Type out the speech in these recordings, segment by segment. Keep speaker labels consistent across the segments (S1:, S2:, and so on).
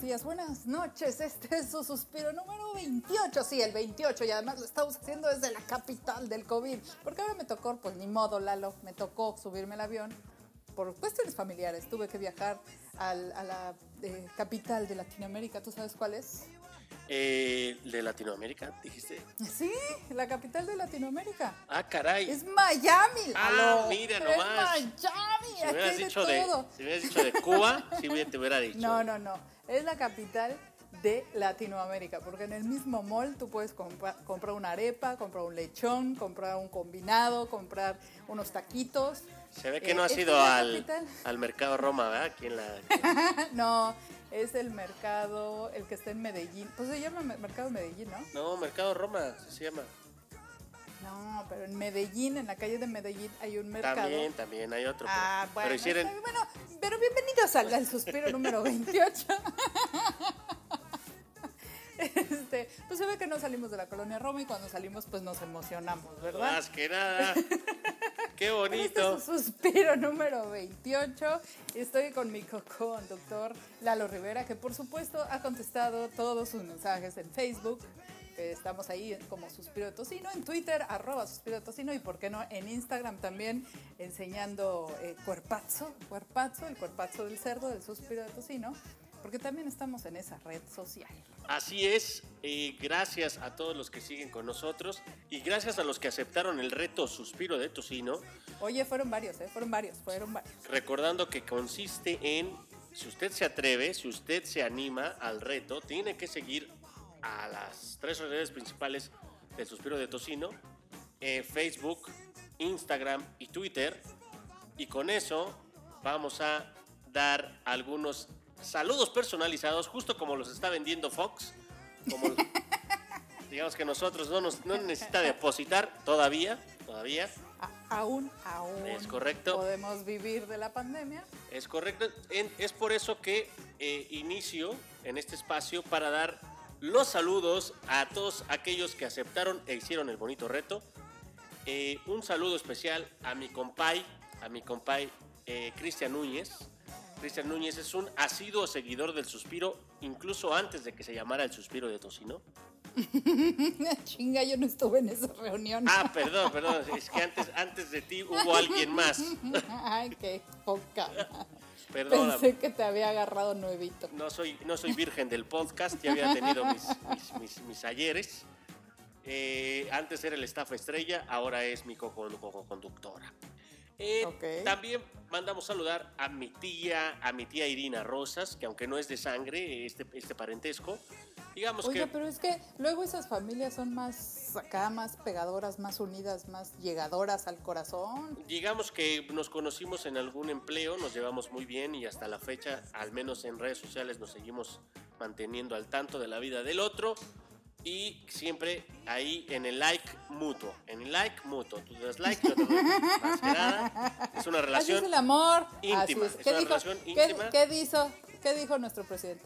S1: días, buenas noches. Este es su suspiro número 28. Sí, el 28. Y además lo estamos haciendo desde la capital del COVID. Porque ahora me tocó, pues ni modo, Lalo, me tocó subirme al avión. Por cuestiones familiares tuve que viajar al- a la eh, capital de Latinoamérica. ¿Tú sabes cuál es?
S2: Eh, ¿De Latinoamérica, dijiste?
S1: Sí, la capital de Latinoamérica.
S2: Ah, caray.
S1: Es Miami,
S2: Ah, mira
S1: Es
S2: nomás.
S1: Miami.
S2: si, me hubieras
S1: de
S2: dicho de,
S1: todo.
S2: si me hubieras dicho de Cuba, sí bien te hubiera dicho.
S1: No, no, no. Es la capital de Latinoamérica, porque en el mismo mall tú puedes compra- comprar una arepa, comprar un lechón, comprar un combinado, comprar unos taquitos.
S2: Se ve que
S1: Eh,
S2: no has
S1: esta
S2: ido al, al mercado Roma, ¿verdad? Aquí en la...
S1: no, es el mercado, el que está en Medellín. Pues se llama Mer- Mercado Medellín, ¿no?
S2: No, mercado Roma, se llama.
S1: No, pero en Medellín, en la calle de Medellín, hay un mercado.
S2: También, también hay otro. pero-
S1: Ah, bueno,
S2: pero hicieron...
S1: está- bueno, pero bienvenidos al, al suspiro número 28. Este, pues se ve que no salimos de la colonia Roma y cuando salimos pues nos emocionamos, ¿verdad?
S2: Más que nada. Qué
S1: Este
S2: bonito.
S1: es suspiro número 28. Estoy con mi co-conductor Lalo Rivera, que por supuesto ha contestado todos sus mensajes en Facebook. Que estamos ahí como Suspiro de Tocino, en Twitter, arroba Suspiro de Tocino, y por qué no, en Instagram también, enseñando eh, cuerpazo, cuerpazo, el cuerpazo del cerdo, del Suspiro de Tocino, porque también estamos en esa red social.
S2: Así es, eh, gracias a todos los que siguen con nosotros y gracias a los que aceptaron el reto Suspiro de Tocino,
S1: Oye, fueron varios, ¿eh? Fueron varios, fueron varios.
S2: recordando que consiste en, si usted se atreve, si usted se anima al reto, tiene que seguir a las tres redes principales del Suspiro de Tocino, eh, Facebook, Instagram y Twitter, y con eso vamos a dar algunos saludos personalizados, justo como los está vendiendo Fox, como digamos que nosotros no nos no necesita depositar todavía, todavía.
S1: A- aún, aún
S2: Es correcto.
S1: podemos vivir de la pandemia.
S2: Es correcto. En- es por eso que eh, inicio en este espacio para dar los saludos a todos aquellos que aceptaron e hicieron el bonito reto. Eh, un saludo especial a mi compay, a mi compay eh, Cristian Núñez. Cristian Núñez es un asiduo seguidor del suspiro, incluso antes de que se llamara el suspiro de Tocino.
S1: Chinga, yo no estuve en esa reunión.
S2: Ah, perdón, perdón, es que antes, antes de ti hubo alguien más.
S1: Ay, qué poca.
S2: Perdón.
S1: Pensé que te había agarrado nuevito.
S2: No soy, no soy virgen del podcast, ya había tenido mis, mis, mis- mis ayeres. Eh, antes era el staff estrella, ahora es mi co- co- conductora. Eh. También mandamos saludar a mi tía, a mi tía Irina Rosas, que aunque no es de sangre, este, este parentesco, digamos que
S1: pero es que luego esas familias son más acá, más pegadoras, más unidas, más llegadoras al corazón.
S2: digamos que nos conocimos en algún empleo, nos llevamos muy bien y hasta la fecha, al menos en redes sociales, nos seguimos manteniendo al tanto de la vida del otro y siempre ahí en el like mutuo, en el like mutuo, tú das like, yo te doy más que nada, es una
S1: Así
S2: relación
S1: es el amor.
S2: íntima,
S1: Así es.
S2: es
S1: ¿Qué
S2: una
S1: dijo?
S2: relación
S1: ¿Qué-
S2: íntima.
S1: ¿Qué, dijo? ¿Qué dijo nuestro presidente?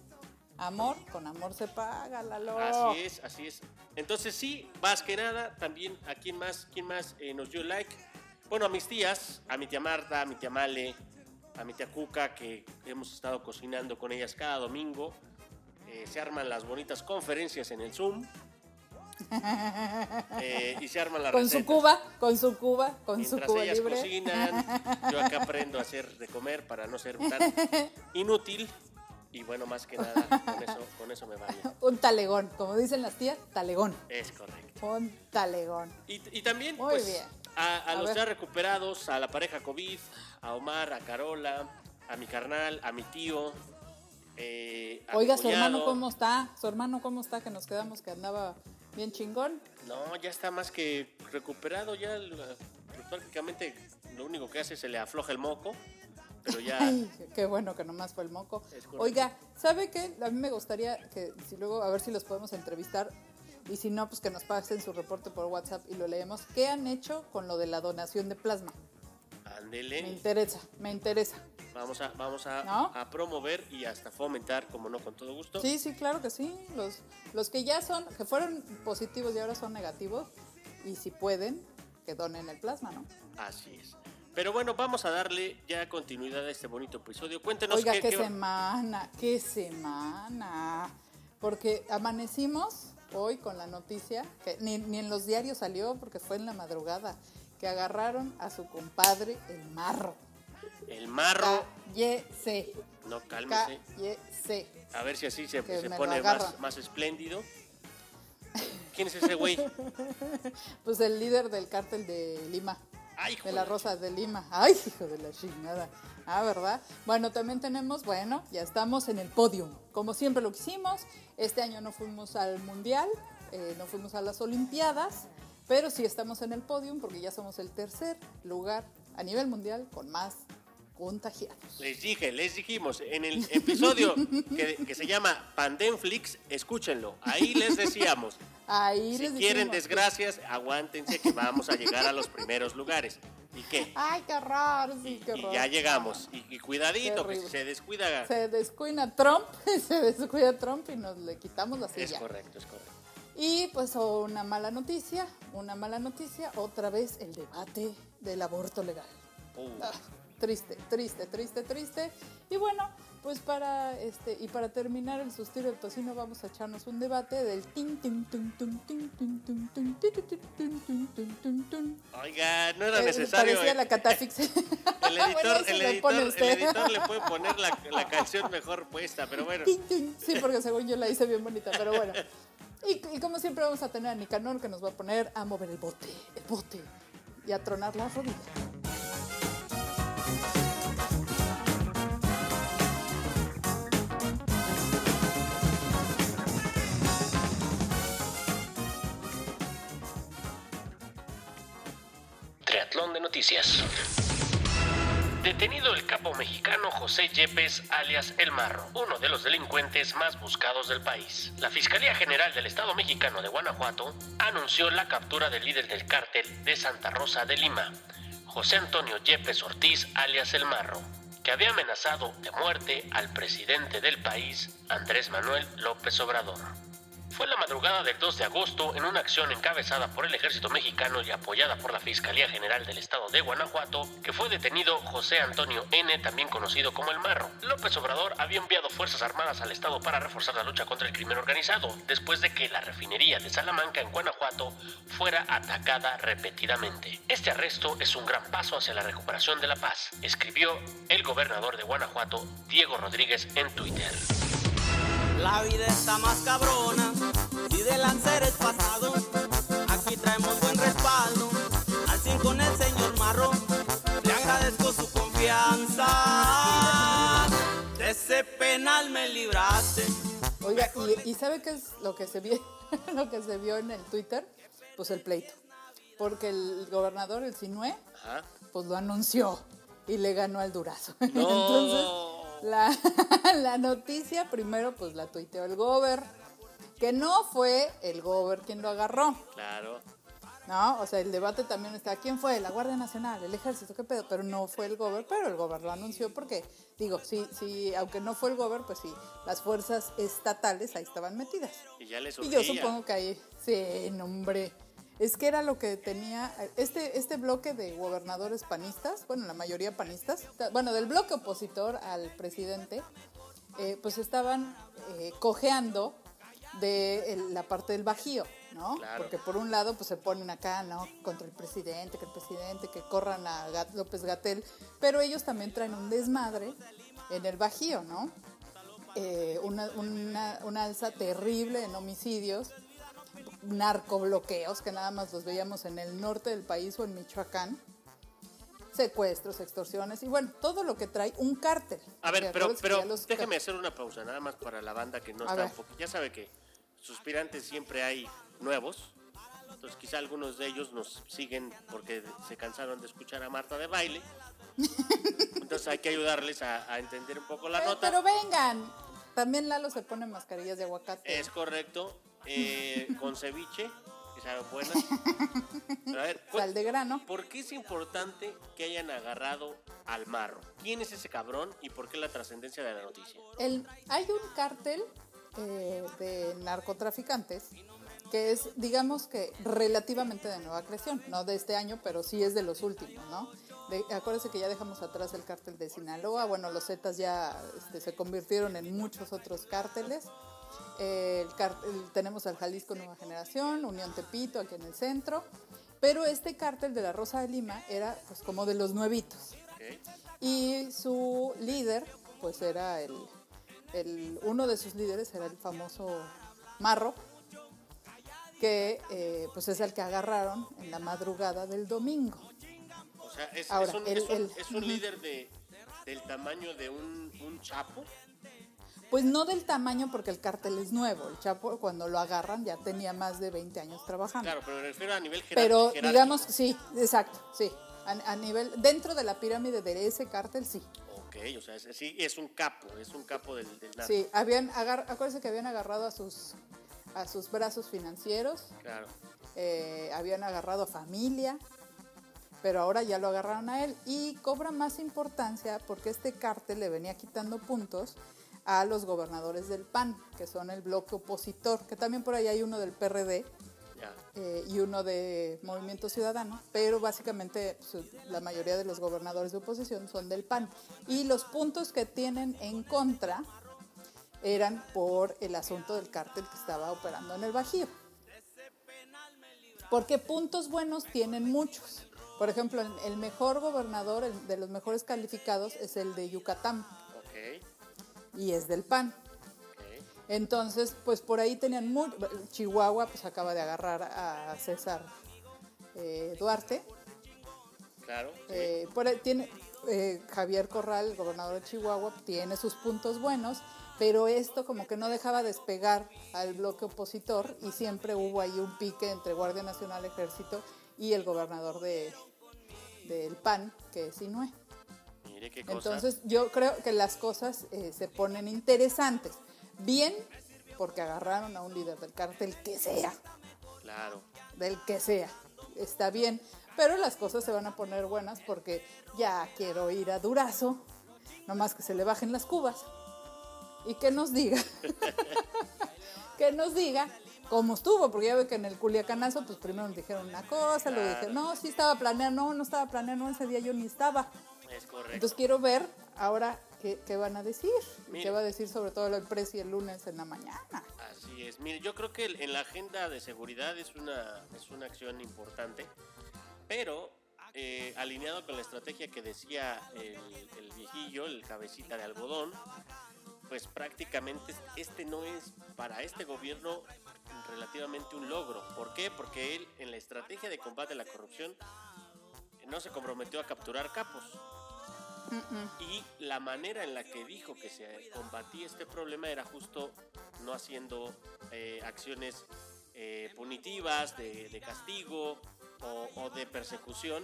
S1: Amor, con amor se paga, Lalo.
S2: Así es, así es. Entonces sí, más que nada, también a quién más, quién más eh, nos dio like. Bueno, a mis tías, a mi tía Marta, a mi tía Male, a mi tía Cuca, que hemos estado cocinando con ellas cada domingo. Eh, se arman las bonitas conferencias en el Zoom. Eh, y se arman las
S1: Con su cuba, con su cuba, con su
S2: Mientras
S1: cuba
S2: ellas
S1: libre.
S2: cocinan, yo acá aprendo a hacer de comer para no ser tan inútil. Y bueno, más que nada, con eso, con eso me va bien.
S1: Un talegón, como dicen las tías, talegón.
S2: Es correcto.
S1: Un talegón.
S2: Y, y también,
S1: Muy
S2: pues,
S1: bien.
S2: a, a
S1: A
S2: los
S1: ver.
S2: ya recuperados, a la pareja COVID, a Omar, a Carola, a mi carnal, a mi tío. Eh,
S1: Oiga, su hermano cómo está, su hermano cómo está, que nos quedamos que andaba bien chingón.
S2: No, ya está más que recuperado. Ya prácticamente lo único que hace es se le afloja el moco. Pero ya.
S1: Ay, qué bueno que nomás fue el moco. Oiga, ¿sabe qué? A mí me gustaría que si luego, a ver si los podemos entrevistar y si no, pues que nos pasen su reporte por WhatsApp y lo leemos. ¿Qué han hecho con lo de la donación de plasma? Me
S2: Ándele.
S1: interesa, me interesa.
S2: Vamos a, vamos a,
S1: ¿No?
S2: a promover y hasta fomentar, como no, con todo gusto.
S1: Sí, sí, claro que sí. Los, los que ya son, que fueron positivos y ahora son negativos, y si pueden, que donen el plasma, ¿no?
S2: Así es. Pero bueno, vamos a darle ya continuidad a este bonito episodio. Cuéntenos
S1: Oiga,
S2: qué,
S1: qué,
S2: qué-
S1: semana, qué semana. Porque amanecimos hoy con la noticia, que ni, ni en los diarios salió porque fue en la madrugada, que agarraron a su compadre el marro.
S2: El marro.
S1: Cállese,
S2: No, cálmese.
S1: cállese.
S2: A ver si así se, se pone más, más espléndido. ¿Quién es ese güey?
S1: Pues el líder del cártel de Lima.
S2: Ay, hijo
S1: De la
S2: de-
S1: Rosa de Lima. Ay, hijo de la chingada. Ah, ¿verdad? Bueno, también tenemos, bueno, ya estamos en el podio. Como siempre lo quisimos. Este año no fuimos al Mundial, eh, no fuimos a las Olimpiadas, pero sí estamos en el podio porque ya somos el tercer lugar a nivel mundial con más contagiados.
S2: Les dije, les dijimos, en el episodio que, que se llama Pandemflix, escúchenlo. Ahí les decíamos,
S1: Ahí
S2: si
S1: les
S2: quieren desgracias, aguántense que vamos a llegar a los primeros lugares. ¿Y qué?
S1: Ay, qué raro, sí, qué
S2: Y
S1: raro.
S2: ya llegamos. Y, y cuidadito, que se descuida.
S1: Se descuida Trump, se descuida Trump y nos le quitamos la
S2: Es
S1: silla.
S2: correcto, es correcto.
S1: Y pues una mala noticia, una mala noticia, otra vez el debate del aborto legal.
S2: Uh,
S1: Ah, triste, triste, triste, triste. Y bueno, pues para este y para terminar el suspiro del tocino vamos a echarnos un debate del tin tin tin tin tin tin tin tin tin tin tin tin tin.
S2: Oiga, no era
S1: Eh,
S2: necesario.
S1: Parecía
S2: eh.
S1: la catafixia.
S2: El editor, el, editor, le puede poner la, canción mejor puesta, pero bueno.
S1: Sí, porque según yo la hice bien bonita, pero bueno. Y, y como siempre vamos a tener a Nicanor que nos va a poner a mover el bote, el bote y a tronar las rodillas.
S3: De noticias. Detenido el capo mexicano José Yepes, alias El Marro, uno de los delincuentes más buscados del país. La Fiscalía General del Estado mexicano de Guanajuato anunció la captura del líder del cártel de Santa Rosa de Lima, José Antonio Yepes Ortiz, alias El Marro, que había amenazado de muerte al presidente del país, Andrés Manuel López Obrador. Fue la madrugada del 2 de agosto en una acción encabezada por el ejército mexicano y apoyada por la Fiscalía General del Estado de Guanajuato que fue detenido José Antonio N., también conocido como El Marro. López Obrador había enviado fuerzas armadas al Estado para reforzar la lucha contra el crimen organizado, después de que la refinería de Salamanca en Guanajuato fuera atacada repetidamente. Este arresto es un gran paso hacia la recuperación de la paz, escribió el gobernador de Guanajuato, Diego Rodríguez, en Twitter.
S4: La vida está más cabrona y de lanceres pasado. Aquí traemos buen respaldo. Al 100 con el señor Marrón. Le agradezco su confianza. De ese penal me libraste.
S1: Oiga, y, y ¿sabe qué es lo que se vio, lo que se vio en el Twitter? Pues el pleito. Porque el gobernador, el Sinue,
S2: Ajá.
S1: pues lo anunció y le ganó al Durazo.
S2: No.
S1: Entonces, la, la noticia primero pues la tuiteó el gober, que no fue el gober quien lo agarró,
S2: Claro.
S1: ¿no? O sea, el debate también está, ¿quién fue? La Guardia Nacional, el Ejército, ¿qué pedo? Pero no fue el gober, pero el gober lo anunció porque, digo, sí, sí, aunque no fue el gober, pues sí, las fuerzas estatales ahí estaban metidas.
S2: Y ya le
S1: Y yo supongo que ahí, sí, no, hombre. Es que era lo que tenía este, este bloque de gobernadores panistas, bueno, la mayoría panistas, ta- bueno, del bloque opositor al presidente, eh, pues estaban eh, cojeando de el- la parte del Bajío, ¿no?
S2: Claro.
S1: Porque por un lado, pues se ponen acá, ¿no? Contra el presidente, que el presidente, que corran a Gat- López Gatel, pero ellos también traen un desmadre en el Bajío, ¿no? Eh, una, una, una alza terrible en homicidios, narcobloqueos que nada más los veíamos en el norte del país o en Michoacán, secuestros, extorsiones y bueno, todo lo que trae un cártel.
S2: A ver, pero, pero
S1: los-
S2: déjeme hacer una pausa, nada más para la banda que no
S1: A
S2: está un poco. Ya sabe que suspirantes siempre hay nuevos. Entonces quizá algunos de ellos nos siguen porque se cansaron de escuchar a Marta de baile. Entonces hay que ayudarles a, a entender un poco la
S1: Pero,
S2: nota.
S1: pero vengan, también Lalo se pone mascarillas de aguacate.
S2: Es correcto. Eh, con ceviche, que saben buenas. Pero a ver, cu-
S1: Sal de grano.
S2: ¿por qué es importante que hayan agarrado al marro? ¿Quién es ese cabrón y por qué la trascendencia de la noticia?
S1: El, hay un cártel eh, de narcotraficantes que es, digamos que relativamente de nueva creación, no de este año, pero sí es de los últimos, ¿no? De, acuérdense que ya dejamos atrás el cártel de Sinaloa, bueno, los Zetas ya este, se convirtieron en muchos otros cárteles. El tenemos al Jalisco Nueva Generación, Unión Tepito aquí en el centro, pero este cártel de la Rosa de Lima era pues como de los nuevitos. Y su líder, pues era el, el, uno de sus líderes era el famoso Marro, que eh, pues es el que agarraron en la madrugada del domingo.
S2: O sea, es, un, es un, líder de, del tamaño de un, un, chapo.
S1: Pues no del tamaño porque el cártel es nuevo. El Chapo cuando lo agarran ya tenía más de 20 años trabajando.
S2: Claro, pero me refiero a nivel
S1: jerárquico. Pero digamos, sí, exacto, sí. A, nivel, dentro de la pirámide de ese cártel, sí.
S2: Ok, o sea, sí, es un capo, es un capo del, del
S1: Sí, habían agar, acuérdense que habían agarrado a sus a sus brazos financieros.
S2: Claro.
S1: Eh, habían agarrado a familia, pero ahora ya lo agarraron a él y cobra más importancia porque este cártel le venía quitando puntos a los gobernadores del PAN, que son el bloque opositor, que también por ahí hay uno del PRD eh, y uno de Movimiento Ciudadano, pero básicamente la mayoría de los gobernadores de oposición son del PAN. Y los puntos que tienen en contra eran por el asunto del cártel que estaba operando en el Bajío. Porque puntos buenos tienen muchos. Por ejemplo, el mejor gobernador, el de los mejores calificados, es el de Yucatán. Y es del PAN. Entonces, pues por ahí tenían mucho. Chihuahua, pues acaba de agarrar a César eh, Duarte.
S2: Claro.
S1: Eh, por tiene, eh, Javier Corral, gobernador de Chihuahua, tiene sus puntos buenos pero esto como que no dejaba despegar al bloque opositor y siempre hubo ahí un pique entre Guardia Nacional, Ejército y el gobernador de del PAN, que es Inue.
S2: Qué
S1: Entonces yo creo que las cosas eh, se ponen interesantes. Bien, porque agarraron a un líder del cártel que sea.
S2: Claro.
S1: Del que sea. Está bien. Pero las cosas se van a poner buenas porque ya quiero ir a Durazo. Nomás que se le bajen las cubas y que nos diga, que nos diga cómo estuvo, porque ya ve que en el culiacanazo, pues primero nos dijeron una cosa, luego dijeron, no, sí estaba planeando, no, no estaba planeando, ese día yo ni estaba.
S2: Es correcto.
S1: Entonces quiero ver ahora qué, qué van a decir, qué va a decir sobre todo el precio el lunes en la mañana.
S2: Así es, mire, yo creo que en la agenda de seguridad es una, es una acción importante, pero eh, alineado con la estrategia que decía el, el, viejillo, el cabecita de algodón, pues prácticamente este no es para este gobierno relativamente un logro. ¿Por qué? Porque él en la estrategia de combate a la corrupción no se comprometió a capturar capos. Y la manera en la que dijo que se combatía este problema era justo no haciendo eh, acciones eh, punitivas, de, castigo o, de persecución,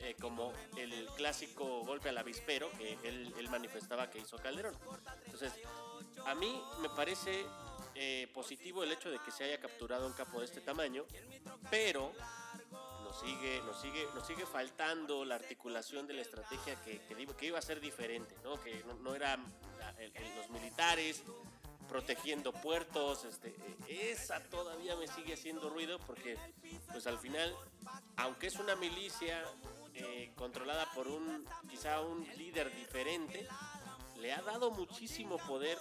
S2: eh, como el clásico golpe al avispero que él, manifestaba que hizo Calderón. Entonces, a mí me parece positivo el hecho de que se haya capturado un capo de este tamaño, pero sigue, nos sigue, nos sigue faltando la articulación de la estrategia que, que, iba a ser diferente, ¿no? que no, eran los militares protegiendo puertos, este, esa todavía me sigue haciendo ruido porque pues al final, aunque es una milicia eh, controlada por un quizá un líder diferente, le ha dado muchísimo poder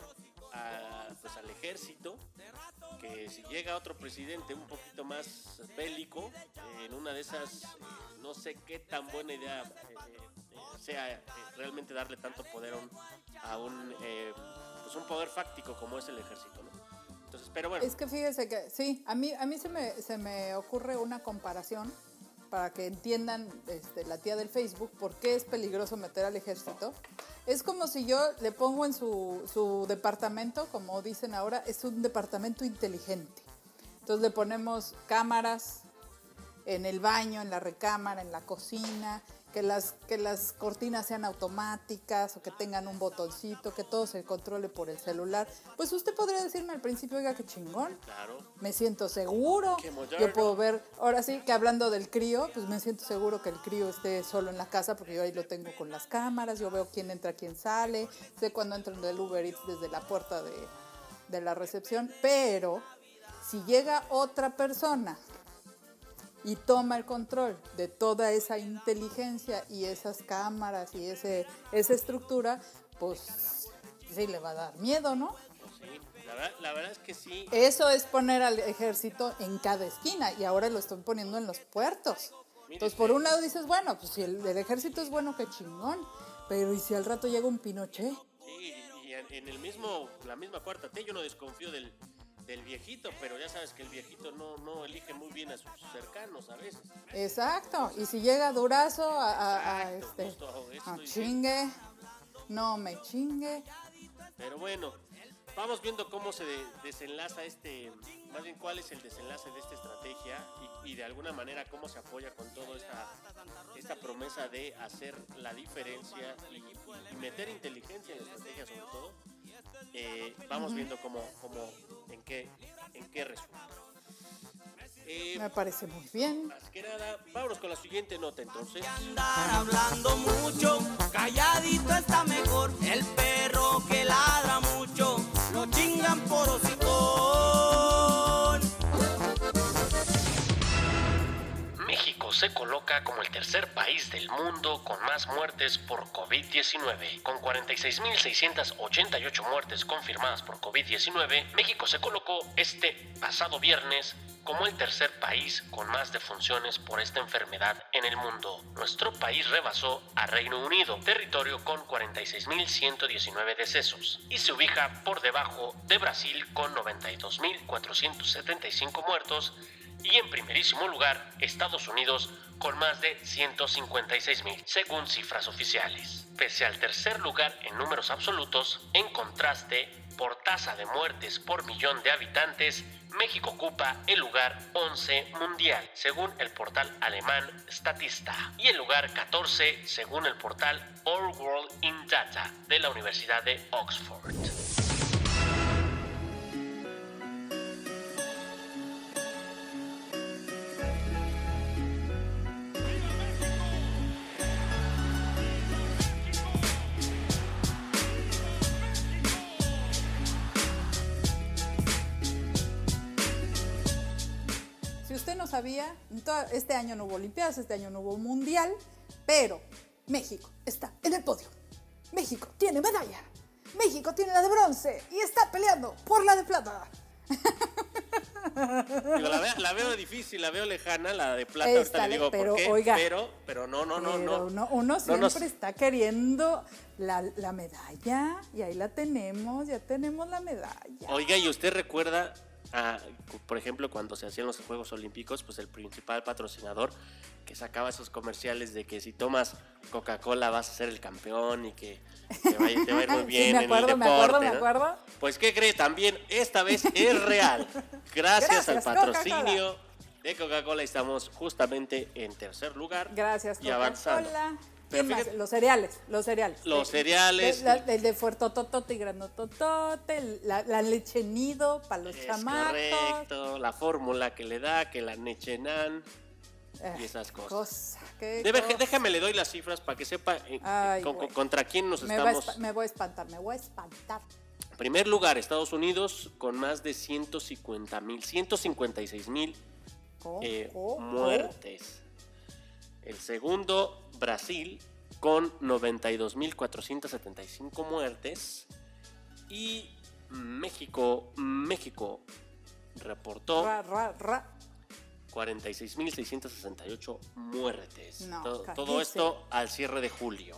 S2: pues, al ejército, que si llega otro presidente un poquito más bélico, en una de esas, no sé qué tan buena idea eh, eh, sea realmente darle tanto poder a un, pues un poder fáctico como es el ejército, Entonces, pero bueno.
S1: Es que fíjese que sí, a mí, a mí se, me, se me ocurre una comparación para que entiendan este, la tía del Facebook por qué es peligroso meter al ejército. Es como si yo le pongo en su, su departamento, como dicen ahora, es un departamento inteligente. Entonces le ponemos cámaras en el baño, en la recámara, en la cocina, que las, que las cortinas sean automáticas o que tengan un botoncito, que todo se controle por el celular. Pues usted podría decirme al principio, oiga, qué chingón.
S2: Claro.
S1: Me siento seguro. Yo puedo ver, ahora sí, que hablando del crío, pues me siento seguro que el crío esté solo en la casa porque yo ahí lo tengo con las cámaras, yo veo quién entra, quién sale, sé cuándo entran del Uber Eats desde la puerta de, de la recepción, pero si llega otra persona y toma el control de toda esa inteligencia y esas cámaras y ese, esa estructura, pues sí le va a dar miedo, ¿no?
S2: Sí, la verdad, la verdad es que sí.
S1: Eso es poner al ejército en cada esquina y ahora lo están poniendo en los puertos. Entonces, por un lado dices, bueno, pues si el, el ejército es bueno, qué chingón. Pero ¿y si al rato llega un Pinochet?
S2: Sí, y en, en el mismo, la misma cuarta T yo no desconfío del, del viejito, pero ya sabes que el viejito no, no elige muy bien a sus cercanos a veces.
S1: Exacto. Y si llega Durazo a, a- a,
S2: Exacto,
S1: este,
S2: a eso
S1: a chingue, no me chingue.
S2: Pero bueno, vamos viendo cómo se de- desenlaza este, más bien cuál es el desenlace de esta estrategia y, y de alguna manera cómo se apoya con toda esta, esta promesa de hacer la diferencia y, y meter inteligencia en la estrategia sobre todo. Eh, vamos viendo cómo, cómo, en qué, en qué resulta. Eh,
S1: Me parece muy bien.
S2: más que nada, vámonos con la siguiente nota entonces.
S4: andar hablando mucho, calladito está mejor. El perro que ladra mucho,
S3: tercer país del mundo con más muertes por COVID-19. Con 46.688 muertes confirmadas por COVID-19, México se colocó este pasado viernes como el tercer país con más defunciones por esta enfermedad en el mundo. Nuestro país rebasó a Reino Unido, territorio con 46.119 decesos, y se ubica por debajo de Brasil con 92.475 muertos y en primerísimo lugar Estados Unidos con más de 156 mil, según cifras oficiales. Pese al tercer lugar en números absolutos, en contraste, por tasa de muertes por millón de habitantes, México ocupa el lugar 11 mundial, según el portal alemán Statista, y el lugar 14 según el portal All World in Data de la Universidad de Oxford.
S1: Toda- este año no hubo Olimpiadas, este año no hubo Mundial, pero México está en el podio. México tiene medalla. México tiene la de bronce y está peleando por la de plata.
S2: La, veo, la veo difícil, la veo lejana, la de plata,
S1: Esta
S2: ahorita le digo
S1: pero,
S2: por qué,
S1: oiga.
S2: pero, pero no, no, no,
S1: Pero
S2: no.
S1: uno, uno
S2: No
S1: siempre
S2: nos-
S1: está queriendo la, la medalla y ahí la tenemos, ya tenemos la medalla.
S2: Oiga, ¿y usted recuerda, ah, por ejemplo, cuando se hacían los Juegos Olímpicos, pues el principal patrocinador que sacaba esos comerciales de que si tomas Coca-Cola vas a ser el campeón y que te va, a ir- te va a ir muy
S1: Sí,
S2: bien en
S1: acuerdo,
S2: el
S1: me
S2: deporte?
S1: acuerdo, me
S2: ¿no?
S1: acuerdo.
S2: Pues, ¿qué cree? También esta vez es real. Gracias, al patrocinio de Coca-Cola estamos justamente en tercer lugar.
S1: Gracias,
S2: y avanzando.
S1: Los cereales, los cereales.
S2: Los
S1: De-
S2: cereales.
S1: de- la- El de Fuertototote y Granototote, la, la leche nido para los
S2: Es
S1: chamacos.
S2: correcto, la fórmula que le da, que la Nechenan
S1: Eh,
S2: y esas cosas.
S1: cosa, qué
S2: Debe-
S1: cosa.
S2: déjame le doy las cifras para que sepa eh,
S1: Ay,
S2: con-
S1: güey.
S2: contra quién nos
S1: me,
S2: estamos.
S1: me voy a espantar, me voy a espantar.
S2: Primer lugar, Estados Unidos con más de 150 mil, 156 mil eh, muertes. El segundo, Brasil con 92 mil 475 muertes. Y México, México reportó
S1: Ra, ra, ra.
S2: 46.668 muertes.
S1: No,
S2: todo, todo esto al cierre de julio.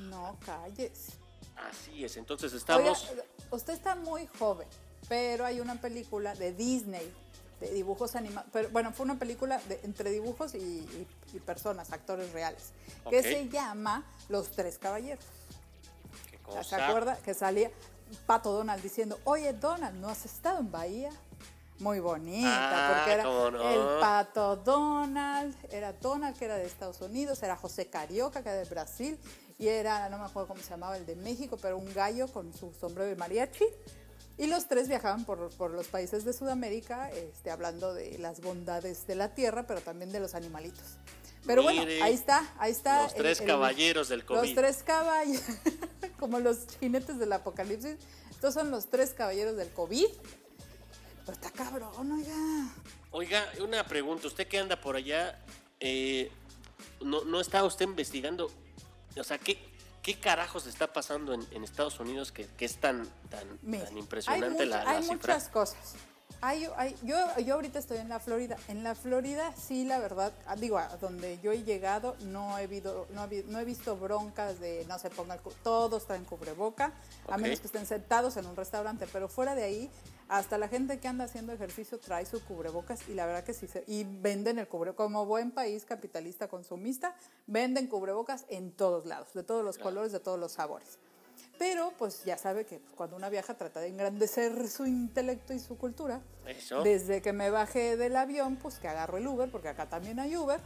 S1: No calles.
S2: Así es, entonces estamos...
S1: Oiga, usted está muy joven, pero hay una película de Disney de dibujos animados. Pero bueno, fue una película de- entre dibujos y, y- y personas, actores reales, que
S2: Ok.
S1: se llama Los Tres Caballeros.
S2: ¿Qué
S1: ¿Se
S2: cosa?
S1: acuerda? Que salía Pato Donald diciendo, oye Donald, ¿no has estado en Bahía? Muy bonita,
S2: Ah,
S1: porque era
S2: no.
S1: el Pato Donald, era Donald que era de Estados Unidos, era José Carioca que era de Brasil, y era, no me acuerdo cómo se llamaba, el de México, pero un gallo con su sombrero de mariachi. Y los tres viajaban por, por los países de Sudamérica, este, hablando de las bondades de la tierra, pero también de los animalitos. Pero bueno, ahí está, ahí está.
S2: Los tres
S1: el-
S2: caballeros del COVID.
S1: Los tres caballeros, como los jinetes del apocalipsis. Estos son los tres caballeros del COVID. Pero está cabrón, oiga.
S2: Oiga, una pregunta. Usted que anda por allá, eh, ¿no, ¿no está usted investigando? O sea, ¿qué, qué carajos está pasando en, en Estados Unidos que, que es tan, tan,
S1: Mira,
S2: tan impresionante
S1: hay,
S2: la, la
S1: hay
S2: cifra?
S1: muchas cosas. Hay, hay- yo, yo ahorita estoy en la Florida. En la Florida, sí, la verdad, ah, digo, a donde yo he llegado, no he, visto, no, habi- no he visto broncas de no se pongan, cu- todos traen cubreboca, a menos que estén sentados en un restaurante, pero fuera de ahí, hasta la gente que anda haciendo ejercicio trae su cubrebocas y la verdad que sí, se- y venden el cubrebocas, como buen país capitalista consumista, venden cubrebocas en todos lados, de todos los colores, de todos los sabores. Pero pues ya sabe que cuando una viaja trata de engrandecer su intelecto y su cultura.
S2: Eso.
S1: Desde que me bajé del avión, pues que agarro el Uber, porque acá también hay Uber.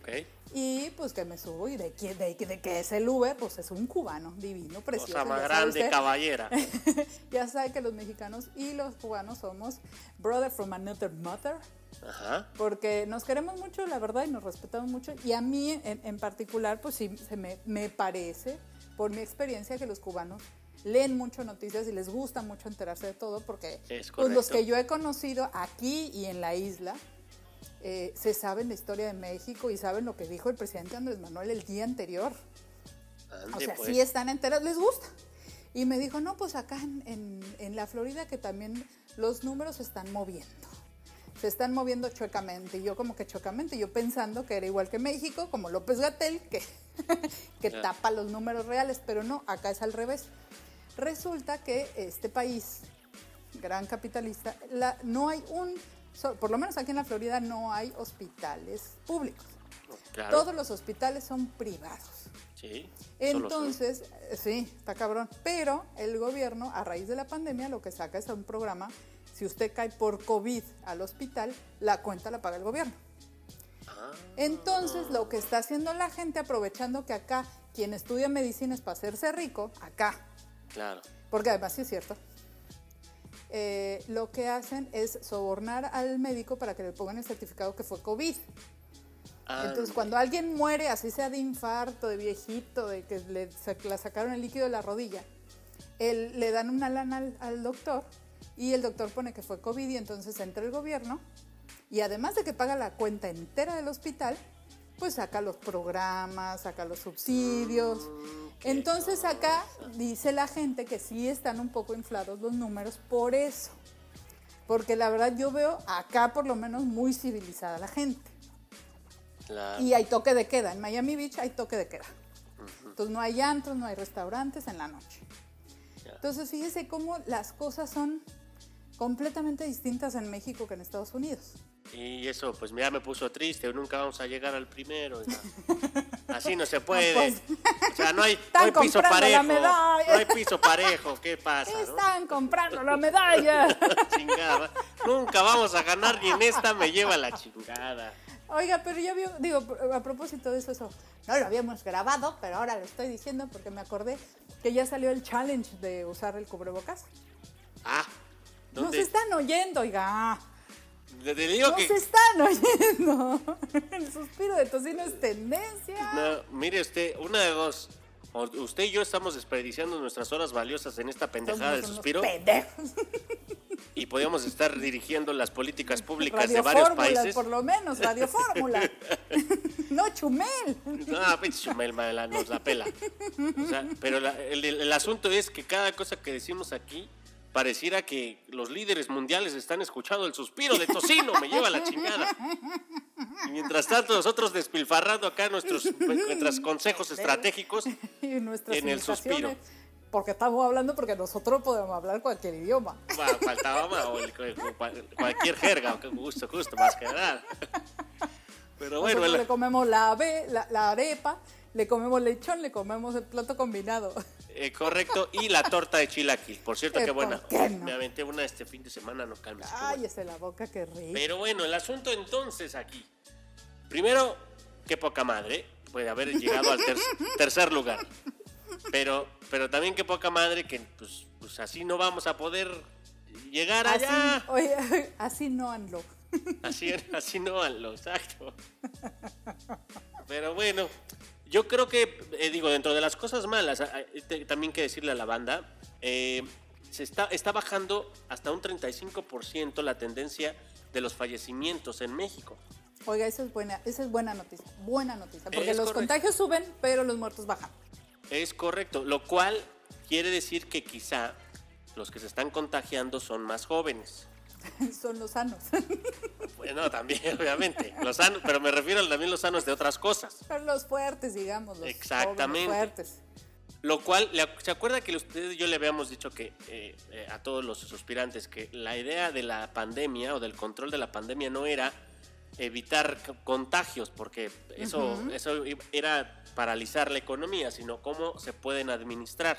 S2: Ok.
S1: Y pues que me subo y de quién de, de qué es el Uber, pues es un cubano divino, precioso.
S2: Cosa más grande,
S1: usted.
S2: caballera.
S1: ya sabe que los mexicanos y los cubanos somos brother from another mother
S2: Ajá.
S1: porque nos queremos mucho, la verdad, y nos respetamos mucho. Y a mí, en, en particular, pues sí, se me, me parece, por mi experiencia, que los cubanos leen mucho noticias y les gusta mucho enterarse de todo, porque
S2: Es
S1: pues, los que yo he conocido aquí y en la isla, eh, se saben la historia de México y saben lo que dijo el presidente Andrés Manuel el día anterior. O sea,
S2: pues.
S1: sí están enteras, les gusta. Y me dijo, no, pues acá en, en- en la Florida que también los números se están moviendo. Se están moviendo chuecamente. Y yo como que chuecamente, yo pensando que era igual que México, como López Gatel, que, que tapa los números reales, pero no, acá es al revés. Resulta que este país, gran capitalista, la- no hay un, por lo menos aquí en la Florida no hay hospitales públicos.
S2: Claro.
S1: Todos los hospitales son privados.
S2: Sí.
S1: Entonces, eh, sí, está cabrón. Pero el gobierno, a raíz de la pandemia, lo que saca es un programa. Si usted cae por COVID al hospital, la cuenta la paga el gobierno.
S2: Ah,
S1: Entonces, lo que está haciendo la gente, aprovechando que acá, quien estudia medicina es para hacerse rico, acá,
S2: claro.
S1: porque además sí es cierto, eh, lo que hacen es sobornar al médico para que le pongan el certificado que fue COVID. Entonces,
S2: Ande.
S1: cuando alguien muere, así sea de infarto, de viejito, de que le la sacaron el líquido de la rodilla, él, le dan una lana al, al doctor y el doctor pone que fue COVID y entonces entra el gobierno y además de que paga la cuenta entera del hospital, pues saca los programas, saca los subsidios.
S2: qué
S1: Entonces acá dice la gente que sí están un poco inflados los números por eso. Porque la verdad yo veo acá por lo menos muy civilizada la gente.
S2: Claro.
S1: Y hay toque de queda. En Miami Beach hay toque de queda. Entonces no hay antros, no hay restaurantes en la noche.
S2: Ya.
S1: Entonces fíjese cómo las cosas son completamente distintas en México que en Estados Unidos.
S2: Y eso, pues ya me puso triste. Nunca vamos a llegar al primero. Así no se puede.
S1: pues.
S2: O sea, no hay, no piso parejo. No hay piso parejo. ¿Qué pasa? no?
S1: Están comprando la medalla.
S2: chingada. Nunca vamos a ganar ni en esta me lleva la chingada.
S1: Oiga, pero ya vio, digo, a propósito de eso, eso, no lo habíamos grabado, pero ahora lo estoy diciendo porque me acordé que ya salió el challenge de usar el cubrebocas.
S2: Ah,
S1: Nos están oyendo, oiga.
S2: Digo
S1: Nos
S2: que.
S1: están oyendo. El suspiro de tocino es tendencia.
S2: No, mire usted, una de dos. O usted y yo estamos desperdiciando nuestras horas valiosas en esta pendejada del suspiro
S1: pendejos.
S2: y podíamos estar dirigiendo las políticas públicas de varios
S1: Fórmula,
S2: países.
S1: por lo menos, Radio Fórmula. no, Chumel.
S2: No, pinche Chumel, madre, nos la pela. O sea, pero la- el, el asunto es que cada cosa que decimos aquí pareciera que los líderes mundiales están escuchando el suspiro de tocino, me lleva la chingada. Y mientras tanto nosotros despilfarrando acá nuestros, nuestros consejos estratégicos En el suspiro.
S1: Porque estamos hablando porque nosotros podemos hablar cualquier idioma.
S2: Faltaba más, o el- cual- cualquier jerga, justo, justo, más que nada. Pero bueno,
S1: Nosotros
S2: el-
S1: le comemos la, ave, la, la arepa, le comemos lechón, le comemos el plato combinado.
S2: eh, correcto, y la torta de chilaquil. Por cierto,
S1: Eh,
S2: qué
S1: ¿por
S2: buena.
S1: qué no?
S2: Me aventé una este fin de semana, no buena.
S1: Cállese la boca, qué rico.
S2: Pero bueno, el asunto entonces aquí. Primero, qué poca madre puede haber llegado al ter- tercer lugar. Pero, pero también qué poca madre que pues, pues así no vamos a poder llegar allá.
S1: Así, oye, así no ando.
S2: Así, así no a lo exacto. Pero bueno, yo creo que, eh, digo, dentro de las cosas malas, eh, también que decirle a la banda, eh, se está, está bajando hasta un 35% la tendencia de los fallecimientos en México.
S1: Oiga, eso es buena, esa es buena noticia, buena noticia, porque
S2: Es
S1: los
S2: correcto.
S1: contagios suben, pero los muertos bajan.
S2: Es correcto, lo cual quiere decir que quizá los que se están contagiando son más jóvenes.
S1: Son los sanos.
S2: Bueno, también, obviamente, los sanos, pero me refiero también los sanos de otras cosas.
S1: Son los fuertes, digamos, los
S2: Exactamente.
S1: jóvenes fuertes.
S2: Lo cual, ¿se acuerda que ustedes y yo le habíamos dicho que eh, eh, a todos los suspirantes que la idea de la pandemia o del control de la pandemia no era evitar contagios, porque eso, eso era paralizar la economía, sino cómo se pueden administrar.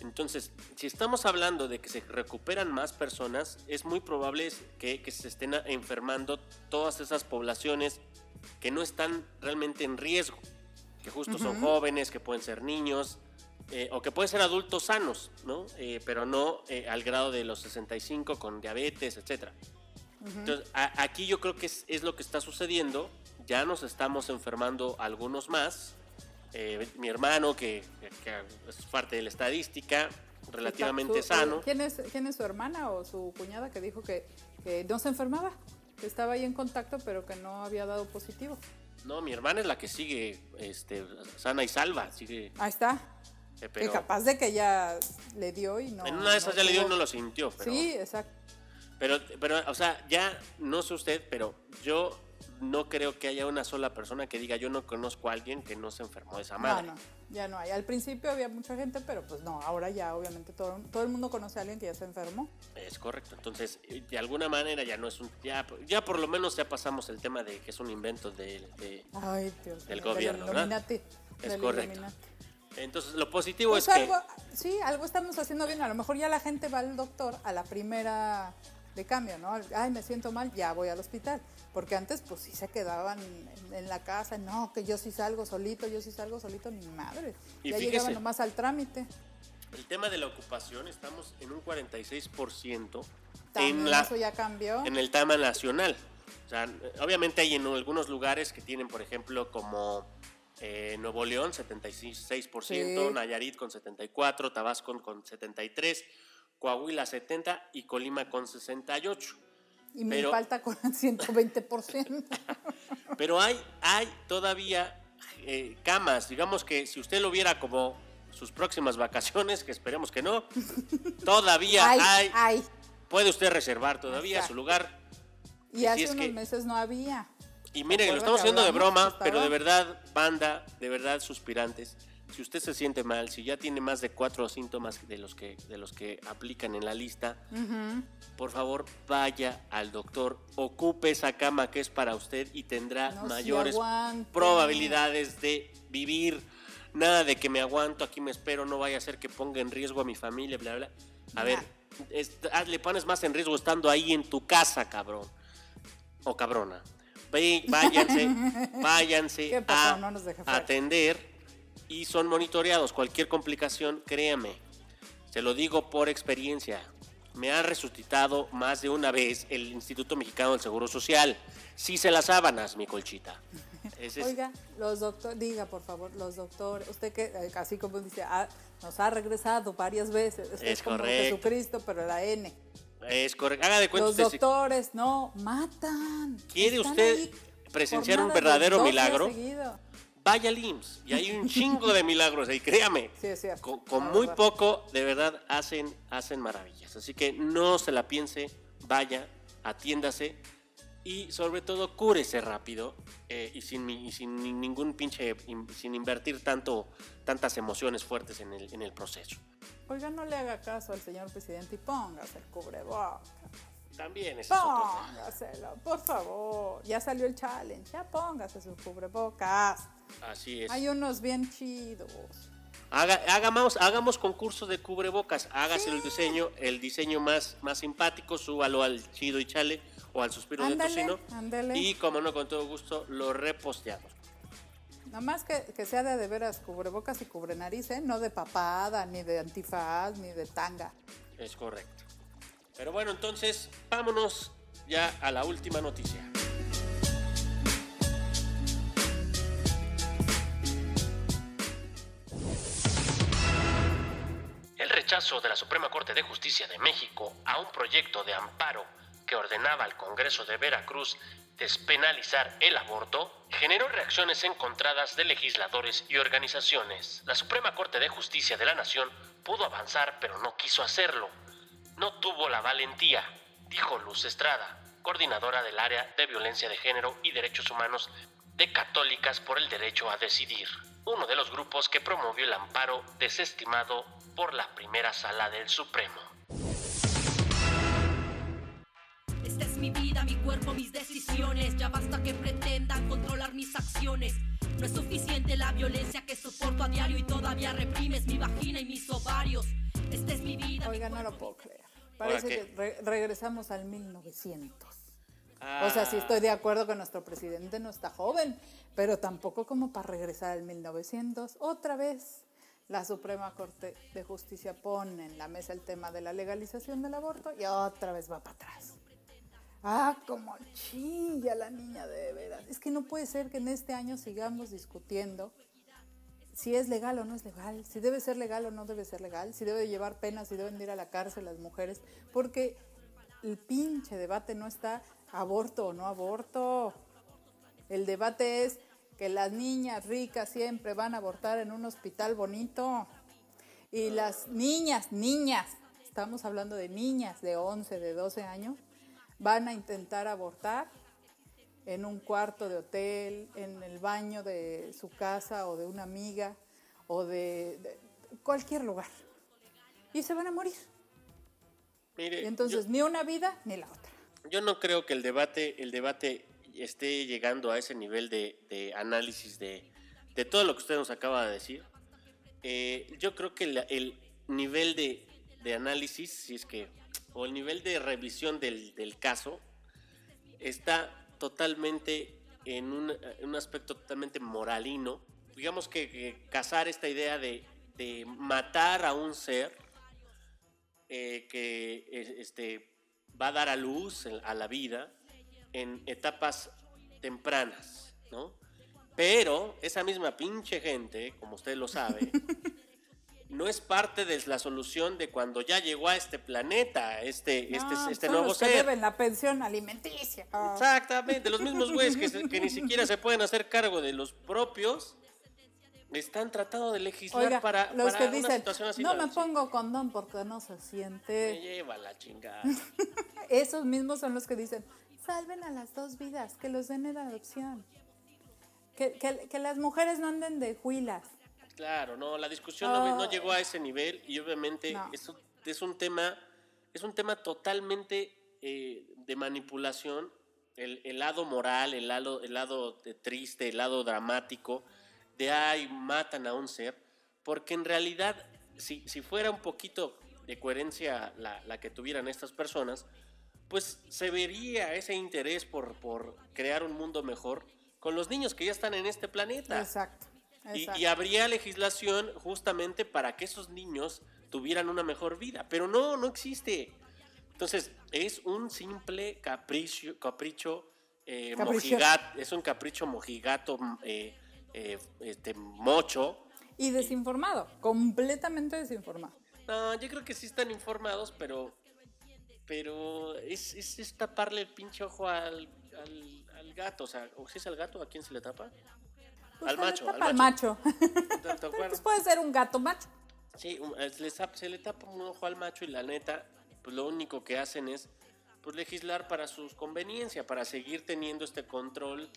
S2: Entonces, si estamos hablando de que se recuperan más personas, es muy probable que, que se estén enfermando todas esas poblaciones que no están realmente en riesgo, que justo son jóvenes, que pueden ser niños, eh, o que pueden ser adultos sanos, ¿no? Eh, pero no eh, al grado de los 65 con diabetes, etcétera. Entonces, a- aquí yo creo que es, es lo que está sucediendo. Ya nos estamos enfermando algunos más. Eh, mi hermano, que, que- es parte de la estadística, relativamente
S1: Su-
S2: sano.
S1: ¿Quién es, ¿Quién es su hermana o su cuñada que dijo que, que no se enfermaba? Que estaba ahí en contacto, pero que no había dado positivo.
S2: No, mi hermana es la que sigue este, sana y salva. Sigue,
S1: Ahí está.
S2: eh, pero
S1: capaz de que ya le dio y no.
S2: en una de esas ya le dio y no lo sintió. Pero,
S1: Sí, exacto.
S2: Pero, pero, o sea, ya no sé usted, pero yo no creo que haya una sola persona que diga yo no conozco a alguien que no se enfermó de esa madre.
S1: no, ya no hay. Al principio había mucha gente, pero pues no, ahora ya obviamente todo, todo el mundo conoce a alguien que ya se enfermó.
S2: Es correcto. Entonces, de alguna manera ya no es un. Ya, ya por lo menos ya pasamos el tema de que es un invento de. de-
S1: Ay, Dios
S2: Del gobierno,
S1: del
S2: Es
S1: del
S2: correcto.
S1: Illuminati.
S2: entonces, lo positivo
S1: Pues
S2: es que.
S1: algo, sí, algo estamos haciendo bien. A lo mejor ya la gente va al doctor a la primera de cambio, ¿no? Ay, me siento mal, ya voy al hospital. Porque antes, pues sí se quedaban en, en la casa. No, que yo sí salgo solito, yo sí salgo solito, ni madre.
S2: Y
S1: ya
S2: fíjese.
S1: llegaban nomás al trámite.
S2: El tema de la ocupación, estamos en un 46%
S1: También
S2: en, la,
S1: eso ya cambió.
S2: en el tema nacional. O sea, obviamente hay en algunos lugares que tienen, por ejemplo, como eh, Nuevo León, 76%,
S1: Sí.
S2: Nayarit con 74%, Tabasco con 73%, Coahuila 70% y Colima con 68%.
S1: Y me
S2: pero-
S1: falta con el 120%.
S2: Pero hay, hay todavía eh, camas. Digamos que si usted lo viera como sus próximas vacaciones, que esperemos que no, todavía
S1: ay,
S2: hay.
S1: ay.
S2: Puede usted reservar todavía
S1: Exacto.
S2: su lugar.
S1: Y hace unos
S2: que-
S1: meses no había.
S2: Y miren, lo estamos haciendo de broma, pero de verdad, banda, de verdad, suspirantes. Si usted se siente mal, si ya tiene más de cuatro síntomas de los que, de los que aplican en la lista, por favor vaya al doctor, ocupe esa cama que es para usted y tendrá
S1: No,
S2: mayores probabilidades de vivir. Nada de que me aguanto, aquí me espero, no vaya a ser que ponga en riesgo a mi familia, bla, bla. A ver, es- ah, le pones más en riesgo estando ahí en tu casa, cabrón. O cabrona. Váyanse, váyanse a
S1: No
S2: atender y son monitoreados. Cualquier complicación, créame, se lo digo por experiencia. Me ha resucitado más de una vez el Instituto Mexicano del Seguro Social. Sí se las sábanas, mi colchita. Ese
S1: Oiga, los doctores, diga por favor, los doctores, usted que eh, así como dice, ah, nos ha regresado varias veces. Usted
S2: Es
S1: como
S2: correcto.
S1: Jesucristo, pero la N.
S2: Es correcto. Haga de cuenta
S1: Los
S2: usted si
S1: doctores no matan.
S2: ¿Quiere
S1: Están
S2: usted presenciar un verdadero milagro?
S1: seguido.
S2: Vaya al IMSS. Y hay un chingo de milagros ahí, créame.
S1: Sí, es cierto.
S2: Con, muy
S1: verdad.
S2: poco, de verdad, hacen, hacen maravillas. Así que no se la piense, vaya, atiéndase y sobre todo cúrese rápido eh, y, sin, y sin ni- ningún pinche, in- sin invertir tanto, tantas emociones fuertes en el, en el proceso.
S1: Oiga, no le haga caso al señor presidente y póngase el cubrebocas.
S2: También es.
S1: Póngaselo, por favor. Ya salió el challenge, ya póngase su cubrebocas.
S2: Así es.
S1: Hay unos bien chidos.
S2: Haga- hagamos, hagamos concurso de cubrebocas, hágase el diseño, el diseño más, más simpático, súbalo al chido y chale o al suspiro
S1: Ándale,
S2: de tocino.
S1: ándale.
S2: Y como no, con todo gusto, lo reposteamos.
S1: Nada más que, que sea de, de veras cubrebocas y cubre nariz, ¿eh? No de papada, ni de antifaz, ni de tanga.
S2: Es correcto. Pero bueno, entonces, vámonos ya a la última noticia.
S3: Rechazo de la Suprema Corte de Justicia de México a un proyecto de amparo que ordenaba al Congreso de Veracruz despenalizar el aborto, generó reacciones encontradas de legisladores y organizaciones. La Suprema Corte de Justicia de la Nación pudo avanzar, pero no quiso hacerlo. No tuvo la valentía, dijo Luz Estrada, coordinadora del área de violencia de género y derechos humanos de Católicas por el Derecho a Decidir, uno de los grupos que promovió el amparo desestimado por la primera sala del Supremo.
S5: Esta es mi vida, mi cuerpo, mis decisiones. Ya basta que pretendan controlar mis acciones. No es suficiente la violencia que soporto a diario y todavía reprimes mi vagina y mis ovarios. Esta es mi vida. mi
S1: Oiga, no
S5: cuerpo,
S1: lo puedo creer. Parece que re- regresamos al 1900.
S2: Ah,
S1: O sea, sí estoy de acuerdo que nuestro presidente no está joven, pero tampoco como para regresar al 1900. Otra vez, la Suprema Corte de Justicia pone en la mesa el tema de la legalización del aborto y otra vez va para atrás. Ah, como chilla la niña de veras. Es que no puede ser que en este año sigamos discutiendo si es legal o no es legal, si debe ser legal o no debe ser legal, si debe llevar penas, si deben de ir a la cárcel las mujeres, porque el pinche debate no está aborto o no aborto. El debate es que las niñas ricas siempre van a abortar en un hospital bonito. Y las niñas, niñas, estamos hablando de niñas de 11, de 12 años, van a intentar abortar en un cuarto de hotel, en el baño de su casa o de una amiga o de, de cualquier lugar. Y se van a morir.
S2: mire,
S1: Y entonces ni una vida ni la otra.
S2: yo, yo no creo que el debate, el debate esté llegando a ese nivel de, de análisis de, de todo lo que usted nos acaba de decir. Eh, yo creo que la- el nivel de, de análisis, si es que, o el nivel de revisión del, del caso, está totalmente en un, en un aspecto totalmente moralino. Digamos que, que cazar esta idea de, de matar a un ser eh, que eh, este, va a dar a luz a la vida en etapas tempranas, ¿no? Pero esa misma pinche gente, como usted lo sabe, no es parte de la solución de cuando ya llegó a este planeta, este, este,
S1: No,
S2: este
S1: son
S2: nuevo
S1: los que
S2: ser.
S1: deben la pensión alimenticia. Ah.
S2: Exactamente, los mismos güeyes que, ni siquiera se pueden hacer cargo de los propios, están tratando de legislar
S1: Oiga,
S2: para,
S1: los
S2: para
S1: que
S2: una
S1: dicen,
S2: situación así.
S1: no me pongo condón porque no se
S2: Me
S1: siente.
S2: lleva la chingada.
S1: Esos mismos son los que dicen, salven a las dos vidas, que los den en adopción. Que, que- que las mujeres no anden de huilas.
S2: Claro, no, la discusión no, no llegó a ese nivel y obviamente
S1: No.
S2: es, un- es un tema, es un tema totalmente eh, de manipulación, el, el lado moral, el lado, el lado triste, el lado dramático, de ay, matan a un ser, porque en realidad, si, si fuera un poquito de coherencia la, la que tuvieran estas personas, pues se vería ese interés por, por crear un mundo mejor con los niños que ya están en este planeta.
S1: Exacto.
S2: Y,
S1: exacto.
S2: y habría legislación justamente para que esos niños tuvieran una mejor vida, pero no, no existe. Entonces, es un simple capricho, capricho, eh,
S1: Capricho.
S2: mojigat- es un capricho mojigato, mm, eh, eh, este, mocho.
S1: Y desinformado, completamente desinformado.
S2: No, yo creo que sí están informados, pero, pero es, es, es taparle el pinche ojo al, al, al gato, o sea, o si es al gato, ¿a quién se le tapa?
S1: Pues
S2: Al
S1: se le
S2: macho,
S1: tapa
S2: al
S1: al macho.
S2: ¿Te- te acuerdas?
S1: pues puede ser un gato macho.
S2: Sí, eh, se le, tap- se le tapa un ojo al macho y la neta, pues lo único que hacen es pues, legislar para sus conveniencias, para seguir teniendo este control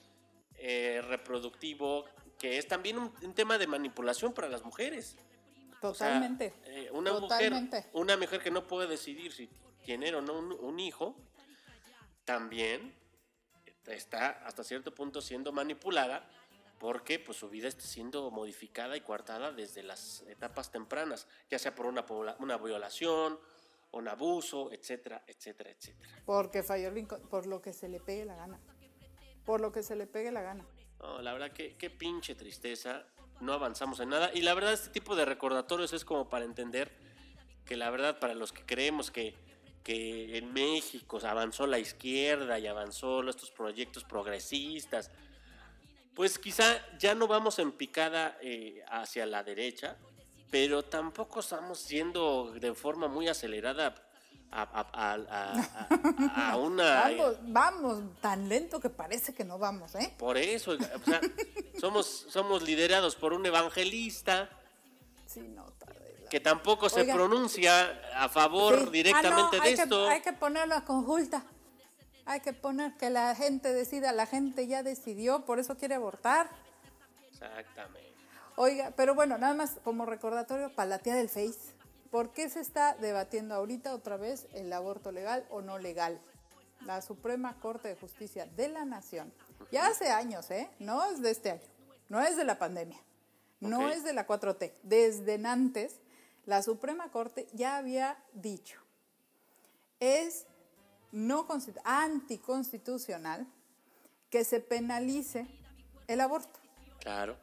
S2: eh, reproductivo, que es también un, un tema de manipulación para las mujeres. O sea,
S1: Totalmente.
S2: eh, una,
S1: Totalmente.
S2: Mujer, una mujer que no puede decidir si no un, un hijo, también está hasta cierto punto siendo manipulada porque pues, su vida está siendo modificada y coartada desde las etapas tempranas, ya sea por una, una violación, un abuso, etcétera, etcétera, etcétera.
S1: Porque falló el por lo que se le pegue la gana. Por lo que se le pegue la gana.
S2: No, la verdad que qué pinche tristeza, no avanzamos en nada y la verdad este tipo de recordatorios es como para entender que la verdad para los que creemos que, que en México avanzó la izquierda y avanzó estos proyectos progresistas, pues quizá ya no vamos en picada eh, hacia la derecha, pero tampoco estamos yendo de forma muy acelerada a, a- a- a- a- a una...
S1: Vamos, vamos, tan lento que parece que no vamos, ¿eh?
S2: Por eso, oiga, o sea, somos, somos liderados por un evangelista
S1: Sí, no,
S2: que tampoco se pronuncia a favor
S1: Sí.
S2: directamente
S1: Ah, no,
S2: de
S1: que-
S2: esto.
S1: hay que ponerlo a consulta. Hay que poner que la gente decida, la gente ya decidió, por eso quiere abortar.
S2: Exactamente.
S1: Oiga, pero bueno, nada más como recordatorio para la tía del Face. ¿Por qué se está debatiendo ahorita otra vez el aborto legal o no legal? La Suprema Corte de Justicia de la Nación, ya hace años, ¿eh? No es de este año, no es de la pandemia, no es de la 4T. Desde antes, la Suprema Corte ya había dicho, es no constitu- anticonstitucional que se penalice el aborto.
S2: Claro.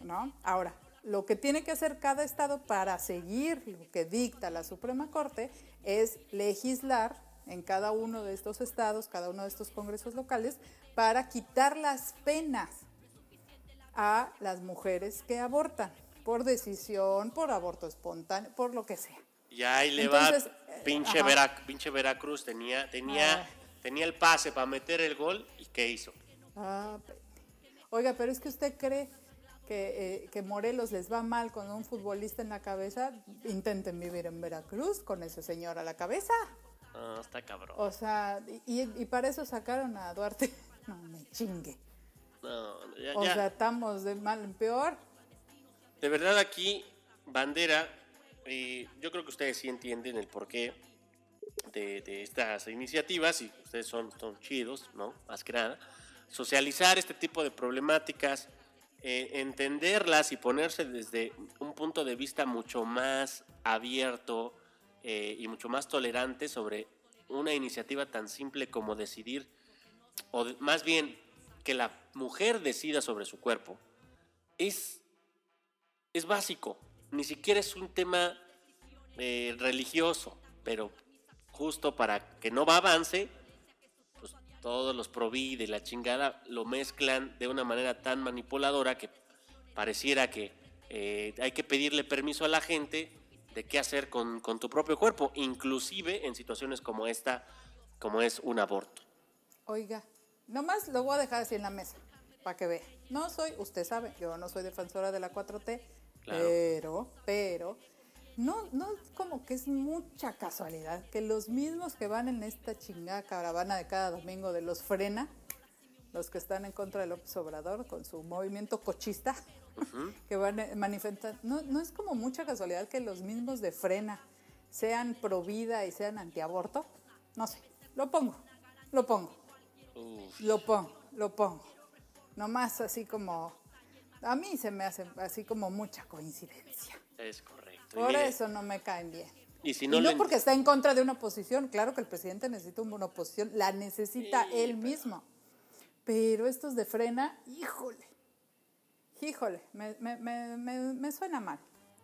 S1: ¿no? Ahora, lo que tiene que hacer cada estado para seguir lo que dicta la Suprema Corte es legislar en cada uno de estos estados, cada uno de estos congresos locales, para quitar las penas a las mujeres que abortan, por decisión, por aborto espontáneo, por lo que sea.
S2: Y ahí le
S1: Entonces,
S2: va,
S1: eh,
S2: pinche, pinche Veracruz tenía, tenía,
S1: Ah.
S2: tenía el pase para meter el gol y ¿qué hizo?
S1: Ah, Oiga, pero es que usted cree que, eh, que Morelos les va mal con un futbolista en la cabeza, intenten vivir en Veracruz con ese señor a la cabeza.
S2: Ah, está cabrón.
S1: O sea, y, y para eso sacaron a Duarte. No me chingue.
S2: No, ya,
S1: O
S2: ya.
S1: sea, estamos de mal en peor.
S2: De verdad aquí, bandera, eh, yo creo que ustedes sí entienden el porqué de, de estas iniciativas y ustedes son, son chidos, ¿no? Más que nada. Socializar este tipo de problemáticas, eh, entenderlas y ponerse desde un punto de vista mucho más abierto eh, y mucho más tolerante sobre una iniciativa tan simple como decidir, o de- más bien que la mujer decida sobre su cuerpo, es es básico. Ni siquiera es un tema eh, religioso, pero justo para que no va avance, pues todos los provi de la chingada lo mezclan de una manera tan manipuladora que pareciera que eh, hay que pedirle permiso a la gente de qué hacer con, con tu propio cuerpo, inclusive en situaciones como esta, como es un aborto.
S1: Oiga, nomás lo voy a dejar así en la mesa, para que vea. No soy, usted sabe, yo no soy defensora de la 4T,
S2: Claro.
S1: pero, pero, no, no es como que es mucha casualidad que los mismos que van en esta chingada caravana de cada domingo de los frena, los que están en contra de López Obrador con su movimiento cochista, que van a manifestar, no, no es como mucha casualidad que los mismos de frena sean pro vida y sean antiaborto, no sé, lo pongo, lo pongo.
S2: Uf,
S1: Lo pongo, lo pongo. Nomás así como... A mí se me hace así como mucha coincidencia.
S2: es correcto.
S1: Por
S2: mire,
S1: eso no me caen bien.
S2: Y si
S1: Y
S2: no,
S1: porque está en contra de una oposición. Claro que el presidente necesita una oposición. La necesita
S2: Sí,
S1: él mismo. Pero estos de frena, híjole. Híjole, me, me, me, me, me suena mal.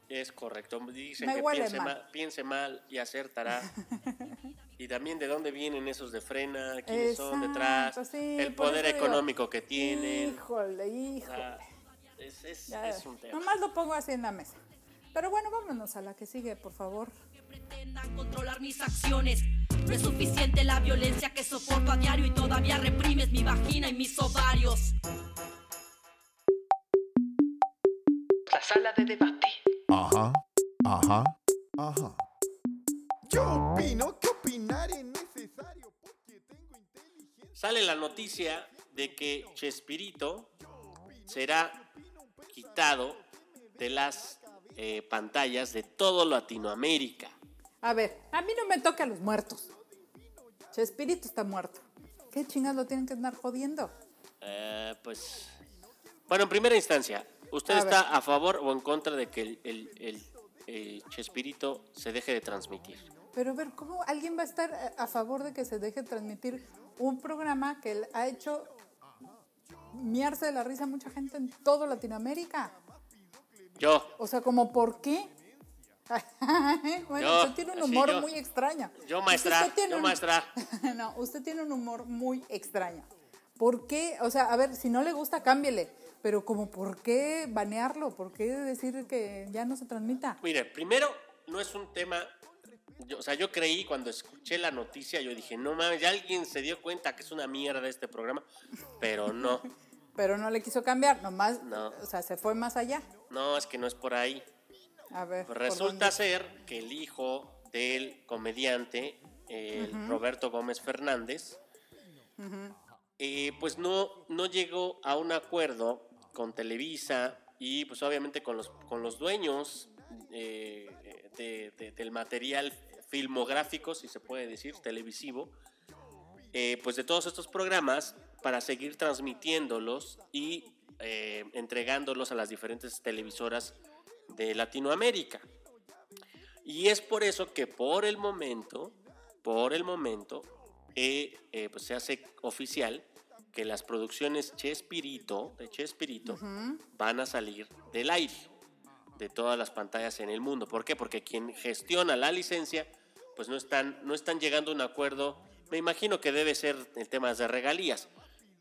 S2: Es correcto. Dicen
S1: Me
S2: que piense
S1: mal.
S2: mal. piense mal y acertará. y también de dónde vienen esos de frena, quiénes son detrás,
S1: sí,
S2: el poder
S1: digo,
S2: económico que tienen.
S1: Híjole,
S2: O
S1: híjole.
S2: sea, es, es-
S1: Ya,
S2: es un tema.
S1: nomás lo pongo así en la mesa. Pero bueno, vámonos a la que sigue, por favor.
S5: que pretendan controlar mis acciones. No es suficiente la violencia que soporto a diario y todavía reprimes mi vagina y mis ovarios.
S3: La sala de debate.
S6: Ajá, ajá, ajá. Yo opino que opinar es necesario porque tengo inteligencia.
S2: Sale la noticia de que Chespirito será quitado de las eh, pantallas de todo Latinoamérica.
S1: A ver, a mí no me toca a los muertos. Chespirito está muerto. ¿Qué chingas lo tienen que andar jodiendo?
S2: Eh, pues. Bueno, en primera instancia, ¿usted
S1: A
S2: está
S1: ver.
S2: a favor o en contra de que el, el- el- el Chespirito se deje de transmitir?
S1: Pero a ver, ¿cómo alguien va a estar eh, a favor de que se deje transmitir un programa que ha hecho miarse de la risa a mucha gente en toda Latinoamérica?
S2: Yo,
S1: O sea, como por qué? bueno,
S2: Yo,
S1: usted tiene un humor
S2: yo.
S1: muy extraño.
S2: yo maestra, yo
S1: un-
S2: maestra.
S1: no, usted tiene un humor muy extraño. ¿Por qué? O sea, a ver, si no le gusta, cámbiele. pero como por qué banearlo, por qué decir que ya no se transmita.
S2: Mire, primero, no es un tema. Yo- o sea, yo creí cuando escuché la noticia, yo dije, no mames, ya alguien se dio cuenta que es una mierda este programa, pero no,
S1: Pero no le quiso cambiar, nomás,
S2: No.
S1: o sea, se fue más allá.
S2: no, es que no es por ahí.
S1: A ver.
S2: Pues
S1: ¿por
S2: resulta ser que el hijo del comediante, el Roberto Gómez Fernández, eh, pues no, no llegó a un acuerdo con Televisa y pues obviamente con los, con los dueños eh, de- de- del material filmográfico, si se puede decir, televisivo, eh, pues de todos estos programas para seguir transmitiéndolos y eh, entregándolos a las diferentes televisoras de Latinoamérica. Y es por eso que por el momento, por el momento, eh, eh, pues se hace oficial que las producciones Chespirito, de Chespirito, van a salir del aire de todas las pantallas en el mundo. ¿Por qué? Porque quien gestiona la licencia, pues no están, no están llegando a un acuerdo. Me imagino que debe ser en temas de regalías.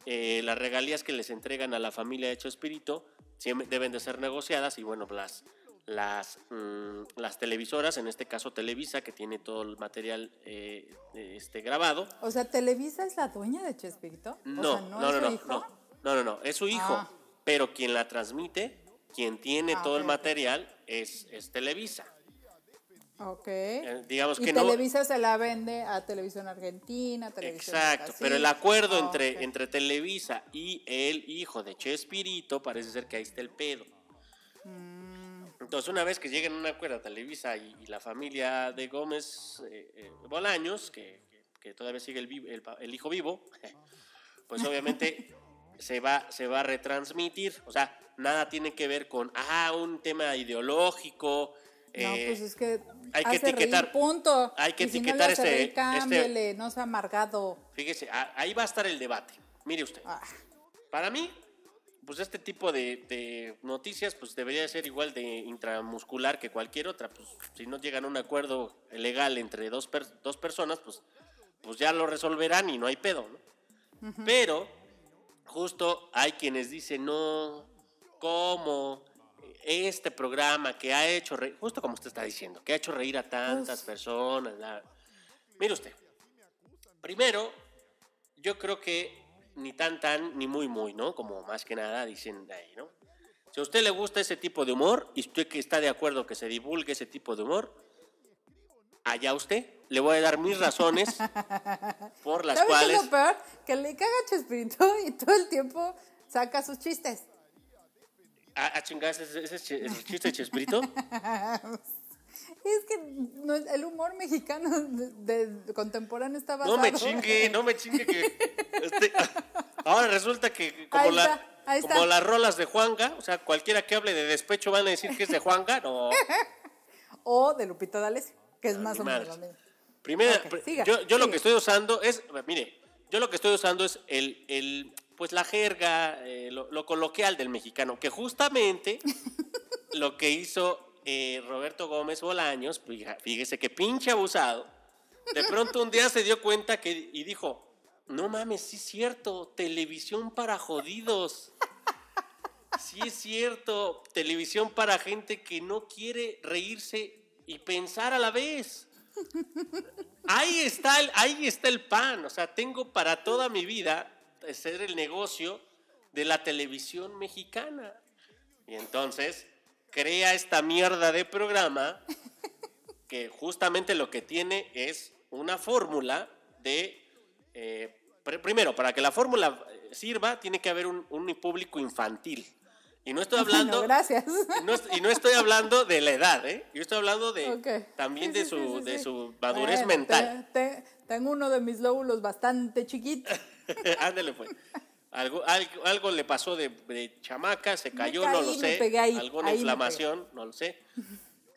S2: Eh, las regalías que les entregan a la familia de Chespirito siempre deben de ser negociadas y bueno, las, las, mm, las televisoras, en este caso Televisa, que tiene todo el material eh, este, grabado,
S1: O sea, ¿Televisa es la dueña de Chespirito?
S2: no,
S1: o sea,
S2: no,
S1: es
S2: no,
S1: su
S2: no,
S1: hijo?
S2: no, no, no, no, es su hijo,
S1: Ah.
S2: pero quien la transmite, quien tiene
S1: Ah,
S2: todo el material es, es Televisa.
S1: Ok.
S2: Eh, digamos
S1: y
S2: que no-
S1: Televisa se la vende a Televisión Argentina, Televisión
S2: Exacto,
S1: Brasil.
S2: pero el acuerdo
S1: Ah,
S2: entre, entre Televisa y el hijo de Chespirito parece ser que ahí está el pedo.
S1: Mm.
S2: Entonces, una vez que lleguen a un acuerdo Televisa y, y la familia de Gómez eh, eh, Bolaños, que, que- que todavía sigue el, el el hijo vivo, pues obviamente se va, se va a retransmitir. O sea, nada tiene que ver con, ah, un tema ideológico.
S1: No,
S2: eh,
S1: pues es que
S2: hay que etiquetar-
S1: reír, punto.
S2: hay que
S1: Y si no
S2: etiquetar este-
S1: reír,
S2: este-
S1: no sea amargado.
S2: Fíjese, ahí va a estar el debate. Mire usted.
S1: Ah,
S2: Para mí, pues este tipo de, de noticias pues debería ser igual de intramuscular que cualquier otra. Pues si no llegan a un acuerdo legal entre dos, per- dos personas, pues, pues ya lo resolverán y no hay pedo, ¿no? Pero justo hay quienes dicen, no, ¿cómo? Este programa que ha hecho reír, justo como usted está diciendo, que ha hecho reír a tantas
S1: Uf.
S2: personas. la- Mire usted, primero, yo creo que ni tan tan ni muy muy, ¿no? Como más que nada dicen de ahí, ¿no? Si a usted le gusta ese tipo de humor y usted que está de acuerdo que se divulgue ese tipo de humor, allá usted. Le voy a dar mis razones por las
S1: ¿Sabes qué
S2: cuales
S1: es lo peor? Que le caga Chespirito y todo el tiempo saca sus chistes.
S2: a, a chingar ese, ese el chiste de Chespirito.
S1: Es que el humor mexicano de, de contemporáneo está basado...
S2: No me chingue, no me chingue que este, ahora resulta que como la como las rolas de Juanga, o sea, cualquiera que hable de despecho van a decir que es de Juanga, no.
S1: O de Lupita D'Alessio, que es más o menos lo mismo.
S2: Primera,
S1: siga,
S2: yo, yo lo que estoy usando es, mire, yo lo que estoy usando es el, el pues la jerga, eh, lo, lo coloquial del mexicano, que justamente lo que hizo eh, Roberto Gómez Bolaños, fíjese que pinche abusado, de pronto un día se dio cuenta que y dijo, no mames, sí es cierto, televisión para jodidos. Sí es cierto, televisión para gente que no quiere reírse y pensar a la vez. Ahí está el, ahí está el pan. O sea, tengo para toda mi vida ser el negocio de la televisión mexicana. Y entonces crea esta mierda de programa que justamente lo que tiene es una fórmula de... eh, pr- primero, para que la fórmula sirva, tiene que haber un público infantil. Y no estoy hablando...
S1: Bueno, gracias.
S2: y no, y no estoy hablando de la edad, ¿eh? Yo estoy hablando de también
S1: Sí,
S2: de
S1: sí,
S2: su,
S1: sí,
S2: de su madurez
S1: Bueno,
S2: mental.
S1: te- te- tengo uno de mis lóbulos bastante chiquito.
S2: Ándale, pues. Algo, algo, algo le pasó de, de chamaca, se cayó, no lo sé.
S1: pegué ahí,
S2: alguna
S1: ahí
S2: inflamación, no lo sé.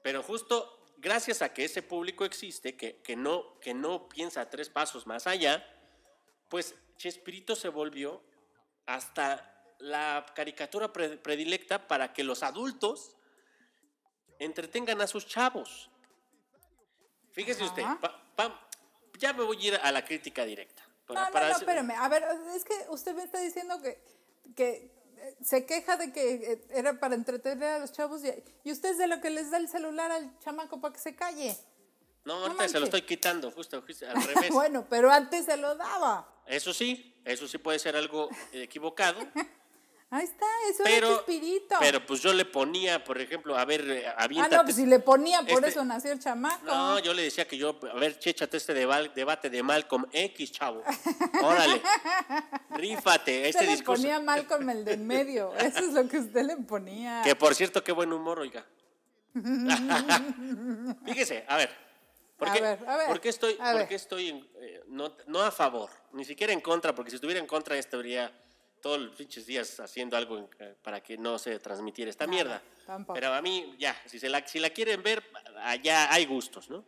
S2: Pero justo gracias a que ese público existe, que, que, no, que no piensa tres pasos más allá, pues Chespirito se volvió hasta la caricatura pre- predilecta para que los adultos entretengan a sus chavos. Fíjese
S1: Ajá.
S2: usted, pa- pa- ya me voy a ir a la crítica directa.
S1: No,
S2: Para-
S1: no,
S2: para
S1: no, espérame. A ver, es que usted me está diciendo que, que eh, se queja de que eh, era para entretener a los chavos y, y usted es de lo que les da el celular al chamaco para que se calle.
S2: No,
S1: No
S2: ahorita se lo estoy quitando, justo, justo al revés.
S1: bueno, pero antes se lo daba.
S2: Eso sí, eso sí puede ser algo equivocado.
S1: Ahí está, eso
S2: pero,
S1: era Chespirito.
S2: pero pues yo le ponía, por ejemplo, a ver, eh,
S1: ah,
S2: aviéntate.
S1: no, pues si le ponía, por
S2: Este-
S1: eso nació el chamaco.
S2: No, yo le decía que yo, a ver, chéchate este deba- debate de Malcolm X, chavo. Órale. Rífate, este
S1: usted le
S2: discurso.
S1: ponía mal con el de en medio. Eso es lo que usted le ponía.
S2: Que por cierto, qué buen humor, oiga. Fíjese, a ver. ¿Por
S1: A
S2: qué,
S1: ver, a ver,
S2: por qué estoy,
S1: a
S2: por qué estoy eh, no, no a favor, ni siquiera en contra? Porque si estuviera en contra, estaría todos los pinches días haciendo algo eh, para que no se transmitiera esta mierda.
S1: tampoco.
S2: Pero a mí, ya, si, se la, si la quieren ver, allá hay gustos, ¿no?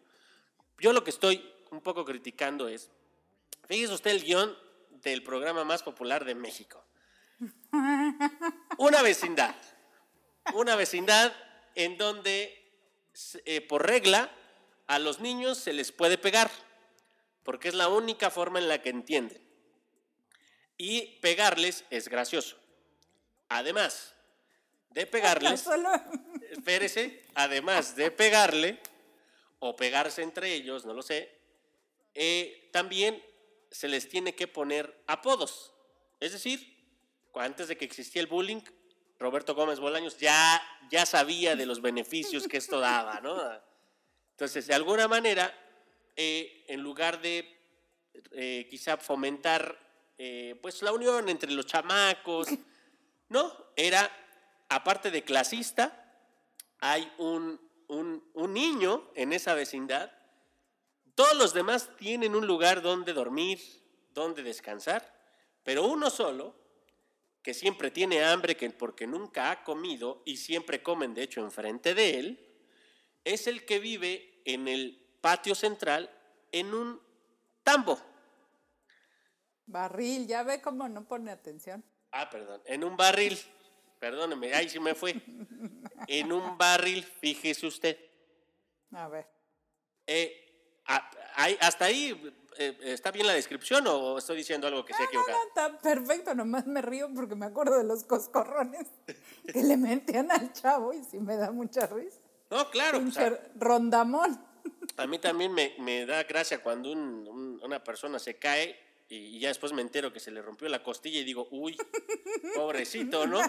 S2: Yo lo que estoy un poco criticando es, fíjese usted el guion del programa más popular de México. Una vecindad. Una vecindad en donde, eh, por regla, a los niños se les puede pegar, porque es la única forma en la que entienden. Y pegarles es gracioso. Además de pegarles,
S1: Solo-
S2: espérese, además de pegarle o pegarse entre ellos, no lo sé, eh, también se les tiene que poner apodos. Es decir, antes de que existía el bullying, Roberto Gómez Bolaños ya, ya sabía de los beneficios que esto daba, ¿no? Entonces, de alguna manera, eh, en lugar de eh, quizá fomentar eh, pues la unión entre los chamacos, ¿no? Era, aparte de clasista, hay un, un, un niño en esa vecindad. Todos los demás tienen un lugar donde dormir, donde descansar, pero uno solo, que siempre tiene hambre que porque nunca ha comido y siempre comen de hecho enfrente de él, es el que vive en el patio central en un tambo.
S1: Barril, ya ve cómo no pone atención.
S2: Ah, perdón, en un barril. Perdóneme, ahí sí me fue. En un barril, fíjese usted.
S1: A ver.
S2: Eh, a- hasta ahí, eh, ¿está bien la descripción o estoy diciendo algo que se ha
S1: No,
S2: equivocado?
S1: no, está perfecto, nomás me río porque me acuerdo de los coscorrones que le metían al chavo y sí me da mucha risa.
S2: No, claro.
S1: Pinche
S2: sea,
S1: rondamón.
S2: a mí también me, me da gracia cuando un- un- una persona se cae y ya después me entero que se le rompió la costilla y digo, uy, pobrecito, ¿no?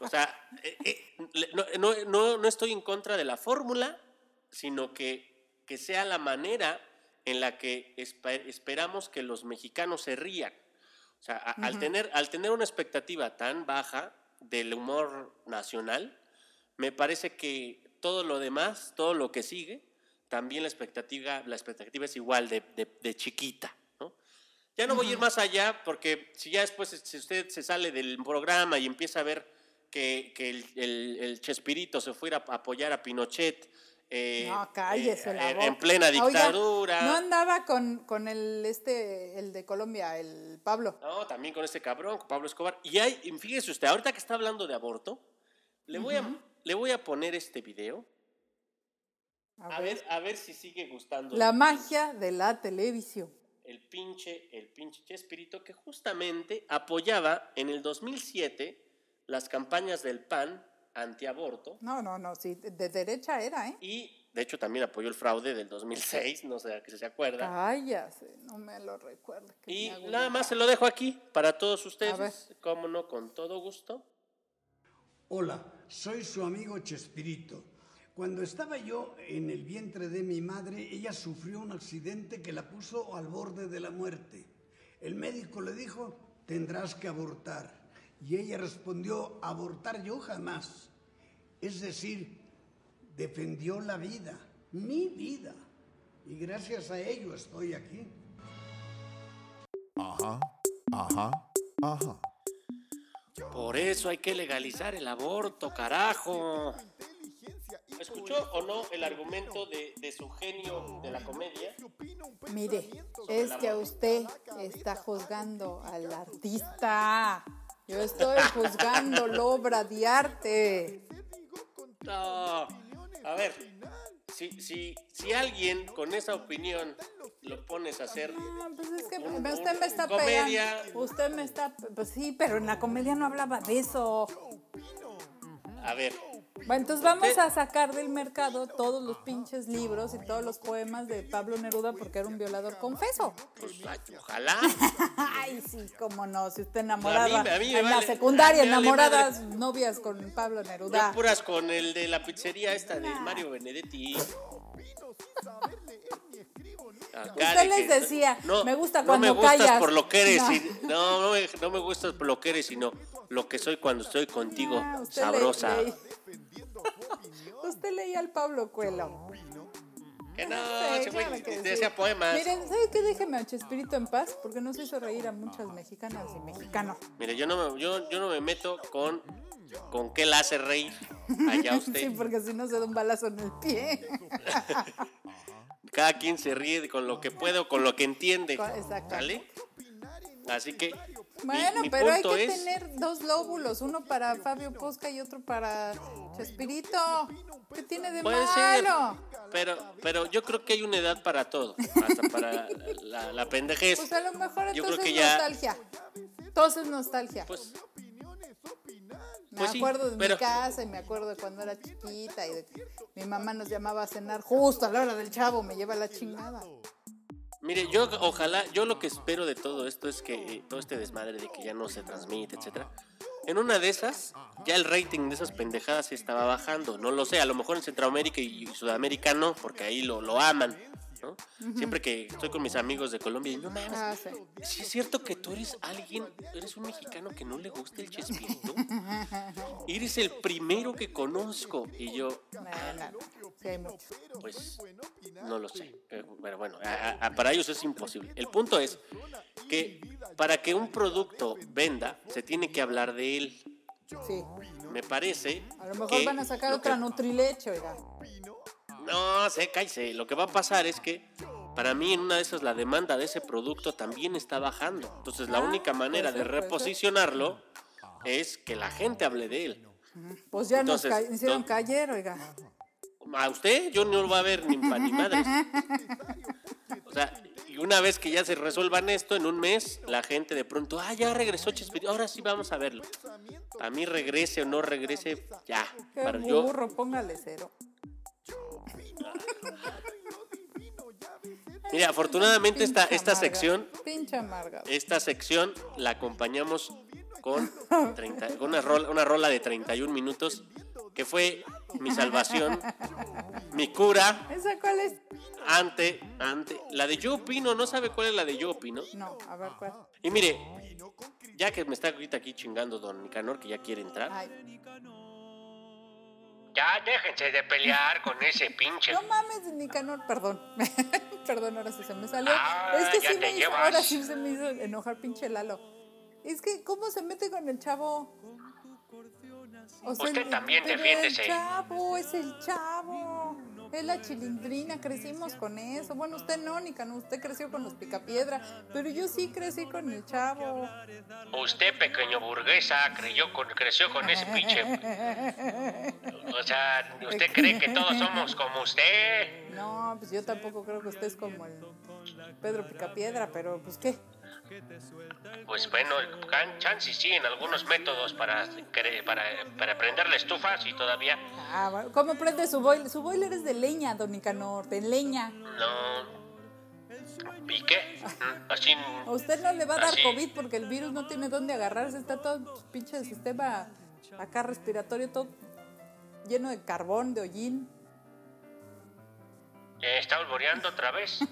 S2: O sea, eh, eh, no, no- no- no estoy en contra de la fórmula, sino que, que sea la manera en la que espe- esperamos que los mexicanos se rían. O sea, a- al, tener, al tener una expectativa tan baja del humor nacional, me parece que todo lo demás, todo lo que sigue, también la expectativa, la expectativa es igual de, de- de chiquita. ¿No? Ya no voy a ir más allá porque si ya después si usted se sale del programa y empieza a ver que, que el, el- el Chespirito se fuera a apoyar a Pinochet eh,
S1: No, cállese
S2: eh,
S1: la
S2: en-
S1: boca.
S2: en plena
S1: Oiga,
S2: dictadura.
S1: no andaba con, con el este, el de Colombia, el Pablo.
S2: No, también con este cabrón, con Pablo Escobar. Y hay, fíjese usted, ahorita que está hablando de aborto, le, voy, a, le voy a poner este video.
S1: A
S2: A
S1: ver.
S2: ver, a ver si sigue gustando.
S1: La magia de la televisión.
S2: El pinche, el pinche Chespirito que justamente apoyaba en el 2007 las campañas del PAN antiaborto
S1: No, no, no, sí, de derecha era, ¿eh?
S2: y de hecho también apoyó el fraude del 2006, no sé a qué se acuerda.
S1: Cállase, no me lo recuerdo. que
S2: Y nada más se lo dejo aquí para todos ustedes, cómo no, con todo gusto.
S7: Hola, soy su amigo Chespirito. Cuando estaba yo en el vientre de mi madre, ella sufrió un accidente que la puso al borde de la muerte. El médico le dijo, tendrás que abortar. Y ella respondió, abortar yo jamás. Es decir, defendió la vida, mi vida. Y gracias a ello estoy aquí.
S6: Ajá, ajá, ajá.
S2: Por eso hay que legalizar el aborto, carajo. ¿Escuchó o no el argumento de, de su genio de la comedia?
S1: Mire, es que usted está juzgando al artista. Yo estoy juzgando la obra de arte.
S2: No. A ver, si, si, si alguien con esa opinión lo pones a hacer
S1: Ah, pues es que
S2: Un-
S1: usted
S2: un-
S1: me está
S2: comedia.
S1: pegando. Usted me está. Pues sí, pero en la comedia no hablaba de eso.
S2: a ver,
S1: Bueno, entonces vamos a sacar del mercado todos los pinches libros y todos los poemas de Pablo Neruda porque era un violador confeso.
S2: pues ojalá.
S1: Ay, sí, cómo no, si usted enamoraba
S2: A mí- a mí
S1: en la secundaria,
S2: vale
S1: enamoradas novias con Pablo Neruda.
S2: puras con el de la pizzería esta de Mario Benedetti. Acá
S1: Usted les
S2: que-
S1: decía, me gusta
S2: no
S1: cuando
S2: me gustas
S1: callas.
S2: por lo que eres,
S1: No.
S2: y- no, no me, no me gustas por lo que eres, sino lo que soy cuando estoy contigo,
S1: Ah, usted usted leía al Pablo Cuelo.
S2: Que no,
S1: Sí,
S2: ese güey
S1: claro que sí.
S2: decía poemas.
S1: Miren, ¿sabe qué? Déjeme a Chespirito en paz porque nos hizo reír a muchas mexicanas y mexicanos.
S2: Mire, yo no me, yo, yo no me meto con con qué la hace reír allá usted.
S1: Sí, porque si no se da un balazo en el pie.
S2: Cada quien se ríe con lo que puede o con lo que entiende.
S1: Exacto.
S2: ¿Sale? Así que
S1: Bueno,
S2: mi
S1: pero hay que
S2: es,
S1: tener dos lóbulos, uno para Fabio Posca y otro para Chespirito. ¿Qué tiene de
S2: Puede ser,
S1: malo?
S2: pero, pero yo creo que hay una edad para todo, hasta para la, la pendejez.
S1: Pues a lo mejor
S2: Yo creo
S1: entonces
S2: que ya-
S1: nostalgia. Entonces nostalgia.
S2: Pues,
S1: me
S2: pues sí,
S1: acuerdo de
S2: pero-
S1: mi casa y me acuerdo de cuando era chiquita y de que mi mamá nos llamaba a cenar justo a la hora del chavo, me lleva la chingada.
S2: Mire, yo ojalá, yo lo que espero de todo esto es que eh, todo este desmadre de que ya no se transmite, etcétera. En una de esas, ya el rating de esas pendejadas estaba bajando. No lo sé, a lo mejor en Centroamérica y Sudamérica no, porque ahí lo, lo aman. ¿No? Siempre que estoy con mis amigos de Colombia, y no mames,
S1: Ah, sí.
S2: ¿Sí es cierto que tú eres alguien, eres un mexicano que no le gusta el chespirito? Eres el primero que conozco. Y yo,
S1: mucho.
S2: pues, no lo sé. Eh, Pero bueno, a- a- para ellos es imposible. El punto es que para que un producto venda, se tiene que hablar de él.
S1: Sí.
S2: Me parece.
S1: A lo mejor
S2: que
S1: van a sacar otra Nutrileche, oiga.
S2: No, sé, cállese. Lo que va a pasar es que para mí en una de esas la demanda de ese producto también está bajando. Entonces la única manera de reposicionarlo es que la gente hable de él.
S1: Pues ya
S2: Entonces,
S1: nos ca- hicieron caer, oiga.
S2: A usted yo no lo va a ver ni pa' ni madres. O sea, y una vez que ya se resuelvan esto, en un mes, la gente de pronto, ah, ya regresó Chespirito, ahora sí vamos a verlo. A mí regrese o no regrese, ya.
S1: Qué
S2: Para yo,
S1: burro, póngale cero.
S2: Mira, afortunadamente esta, esta
S1: amarga,
S2: sección
S1: Pinche amarga.
S2: Esta sección la acompañamos con, 30 con una, rola, una rola de 31 minutos que fue mi salvación, mi cura
S1: ¿Esa cuál es?
S2: ante, ante la de Yo Opino. ¿No sabe cuál es la de Yo Opino?
S1: No, a ver cuál.
S2: Y mire, ya que me está ahorita aquí chingando Don Nicanor, que ya quiere entrar.
S1: Ay,
S3: Ya déjense de pelear con ese pinche.
S1: no mames, Nicanor, perdón. perdón, ahora sí se me salió.
S3: Ah,
S1: es que sí me hizo, ahora sí se me hizo enojar pinche Lalo. Es que, ¿cómo se mete con el chavo? O
S3: Usted
S1: el-
S3: también defiéndese.
S1: El chavo, es el chavo. Es la chilindrina, crecimos con eso. Bueno, usted no, Nicanor, usted creció con los picapiedra. Pero yo sí crecí con el chavo.
S3: Usted, pequeño burguesa, creyó con, creció con ese pinche. O sea, ¿usted cree que todos somos como usted?
S1: No, pues yo tampoco creo que usted es como el Pedro Picapiedra, pero pues qué.
S3: Pues bueno, can- chance sí en algunos métodos para, para, para prender la estufa, sí todavía.
S1: Ah, ¿cómo prende su boiler? Su boiler es de leña, don Nicanor, de leña.
S3: No. ¿Y qué? Mm, Así.
S1: A usted no le va a dar
S3: Así.
S1: COVID porque el virus no tiene dónde agarrarse. Está todo el pinche sistema acá respiratorio todo lleno de carbón, de hollín.
S3: ¿Ya está olvoreando otra vez?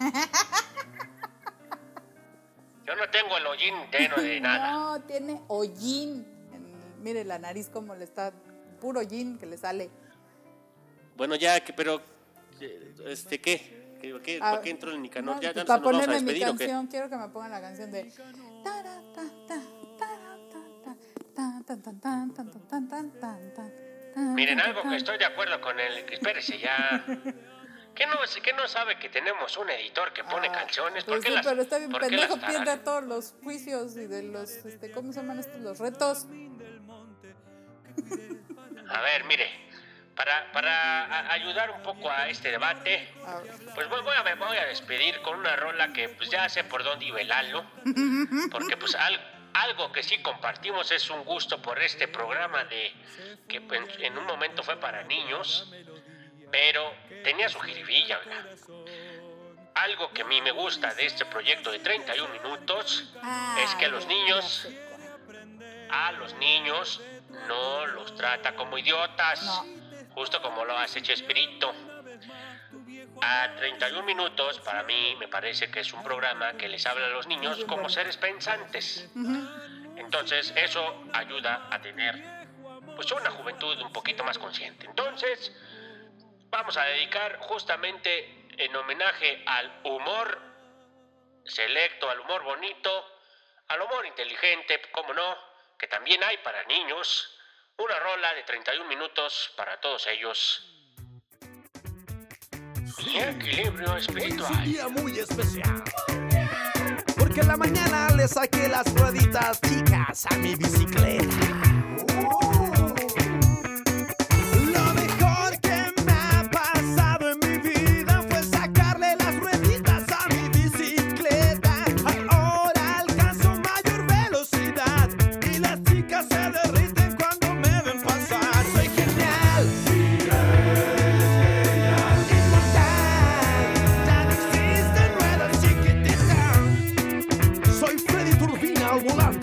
S3: Yo no tengo el hollín lleno de nada.
S1: no, tiene hollín. Mire la nariz como le está, puro hollín que le sale.
S2: Bueno, ya, que, pero, este, ¿qué? ¿Qué, qué,
S1: ah,
S2: ¿Para qué entro en Nicanor? Ya, ya
S1: para ponerme mi canción, quiero que me pongan la canción de...
S3: Miren, algo que estoy de acuerdo con él, que espérese ya. ¿Qué no, qué no sabe que tenemos un editor que pone
S1: Ah,
S3: canciones? ¿Por
S1: pues
S3: qué
S1: sí,
S3: las,
S1: pero está bien pendejo, pierde a todos los juicios y de los, este, ¿cómo se llaman estos? Los retos.
S3: A ver, mire.
S2: para, para ayudar un poco a este debate,
S8: A
S2: pues voy, voy a, me voy a despedir con una rola que pues ya sé por dónde iba el halo, porque pues al- algo que sí compartimos es un gusto por este programa de que en, en un momento fue para niños, pero tenía su jiribilla, oiga. Algo que a mí me gusta de este proyecto de 31 minutos es que los niños, a los niños no los trata como idiotas,
S8: No.
S2: justo como lo hace Chespirito. A 31 minutos, para mí me parece que es un programa que les habla a los niños como seres pensantes. Entonces, eso ayuda a tener pues una juventud un poquito más consciente. Entonces, vamos a dedicar justamente en homenaje al humor selecto, al humor bonito, al humor inteligente, como no, que también hay para niños, una rola de 31 minutos para todos ellos. Mi equilibrio espiritual.
S9: día muy especial. Porque en la mañana le saqué las rueditas chicas a mi bicicleta.
S8: algunas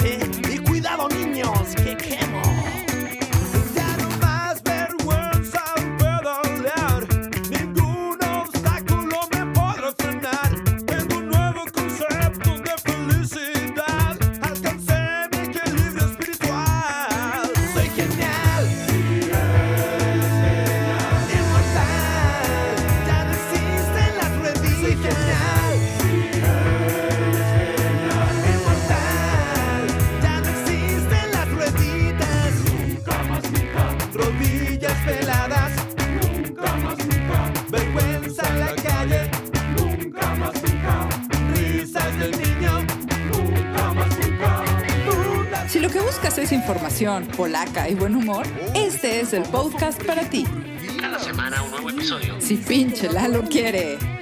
S8: polaca y buen humor, este es el podcast para ti.
S2: Cada semana un nuevo episodio.
S8: Si pinche Lalo quiere.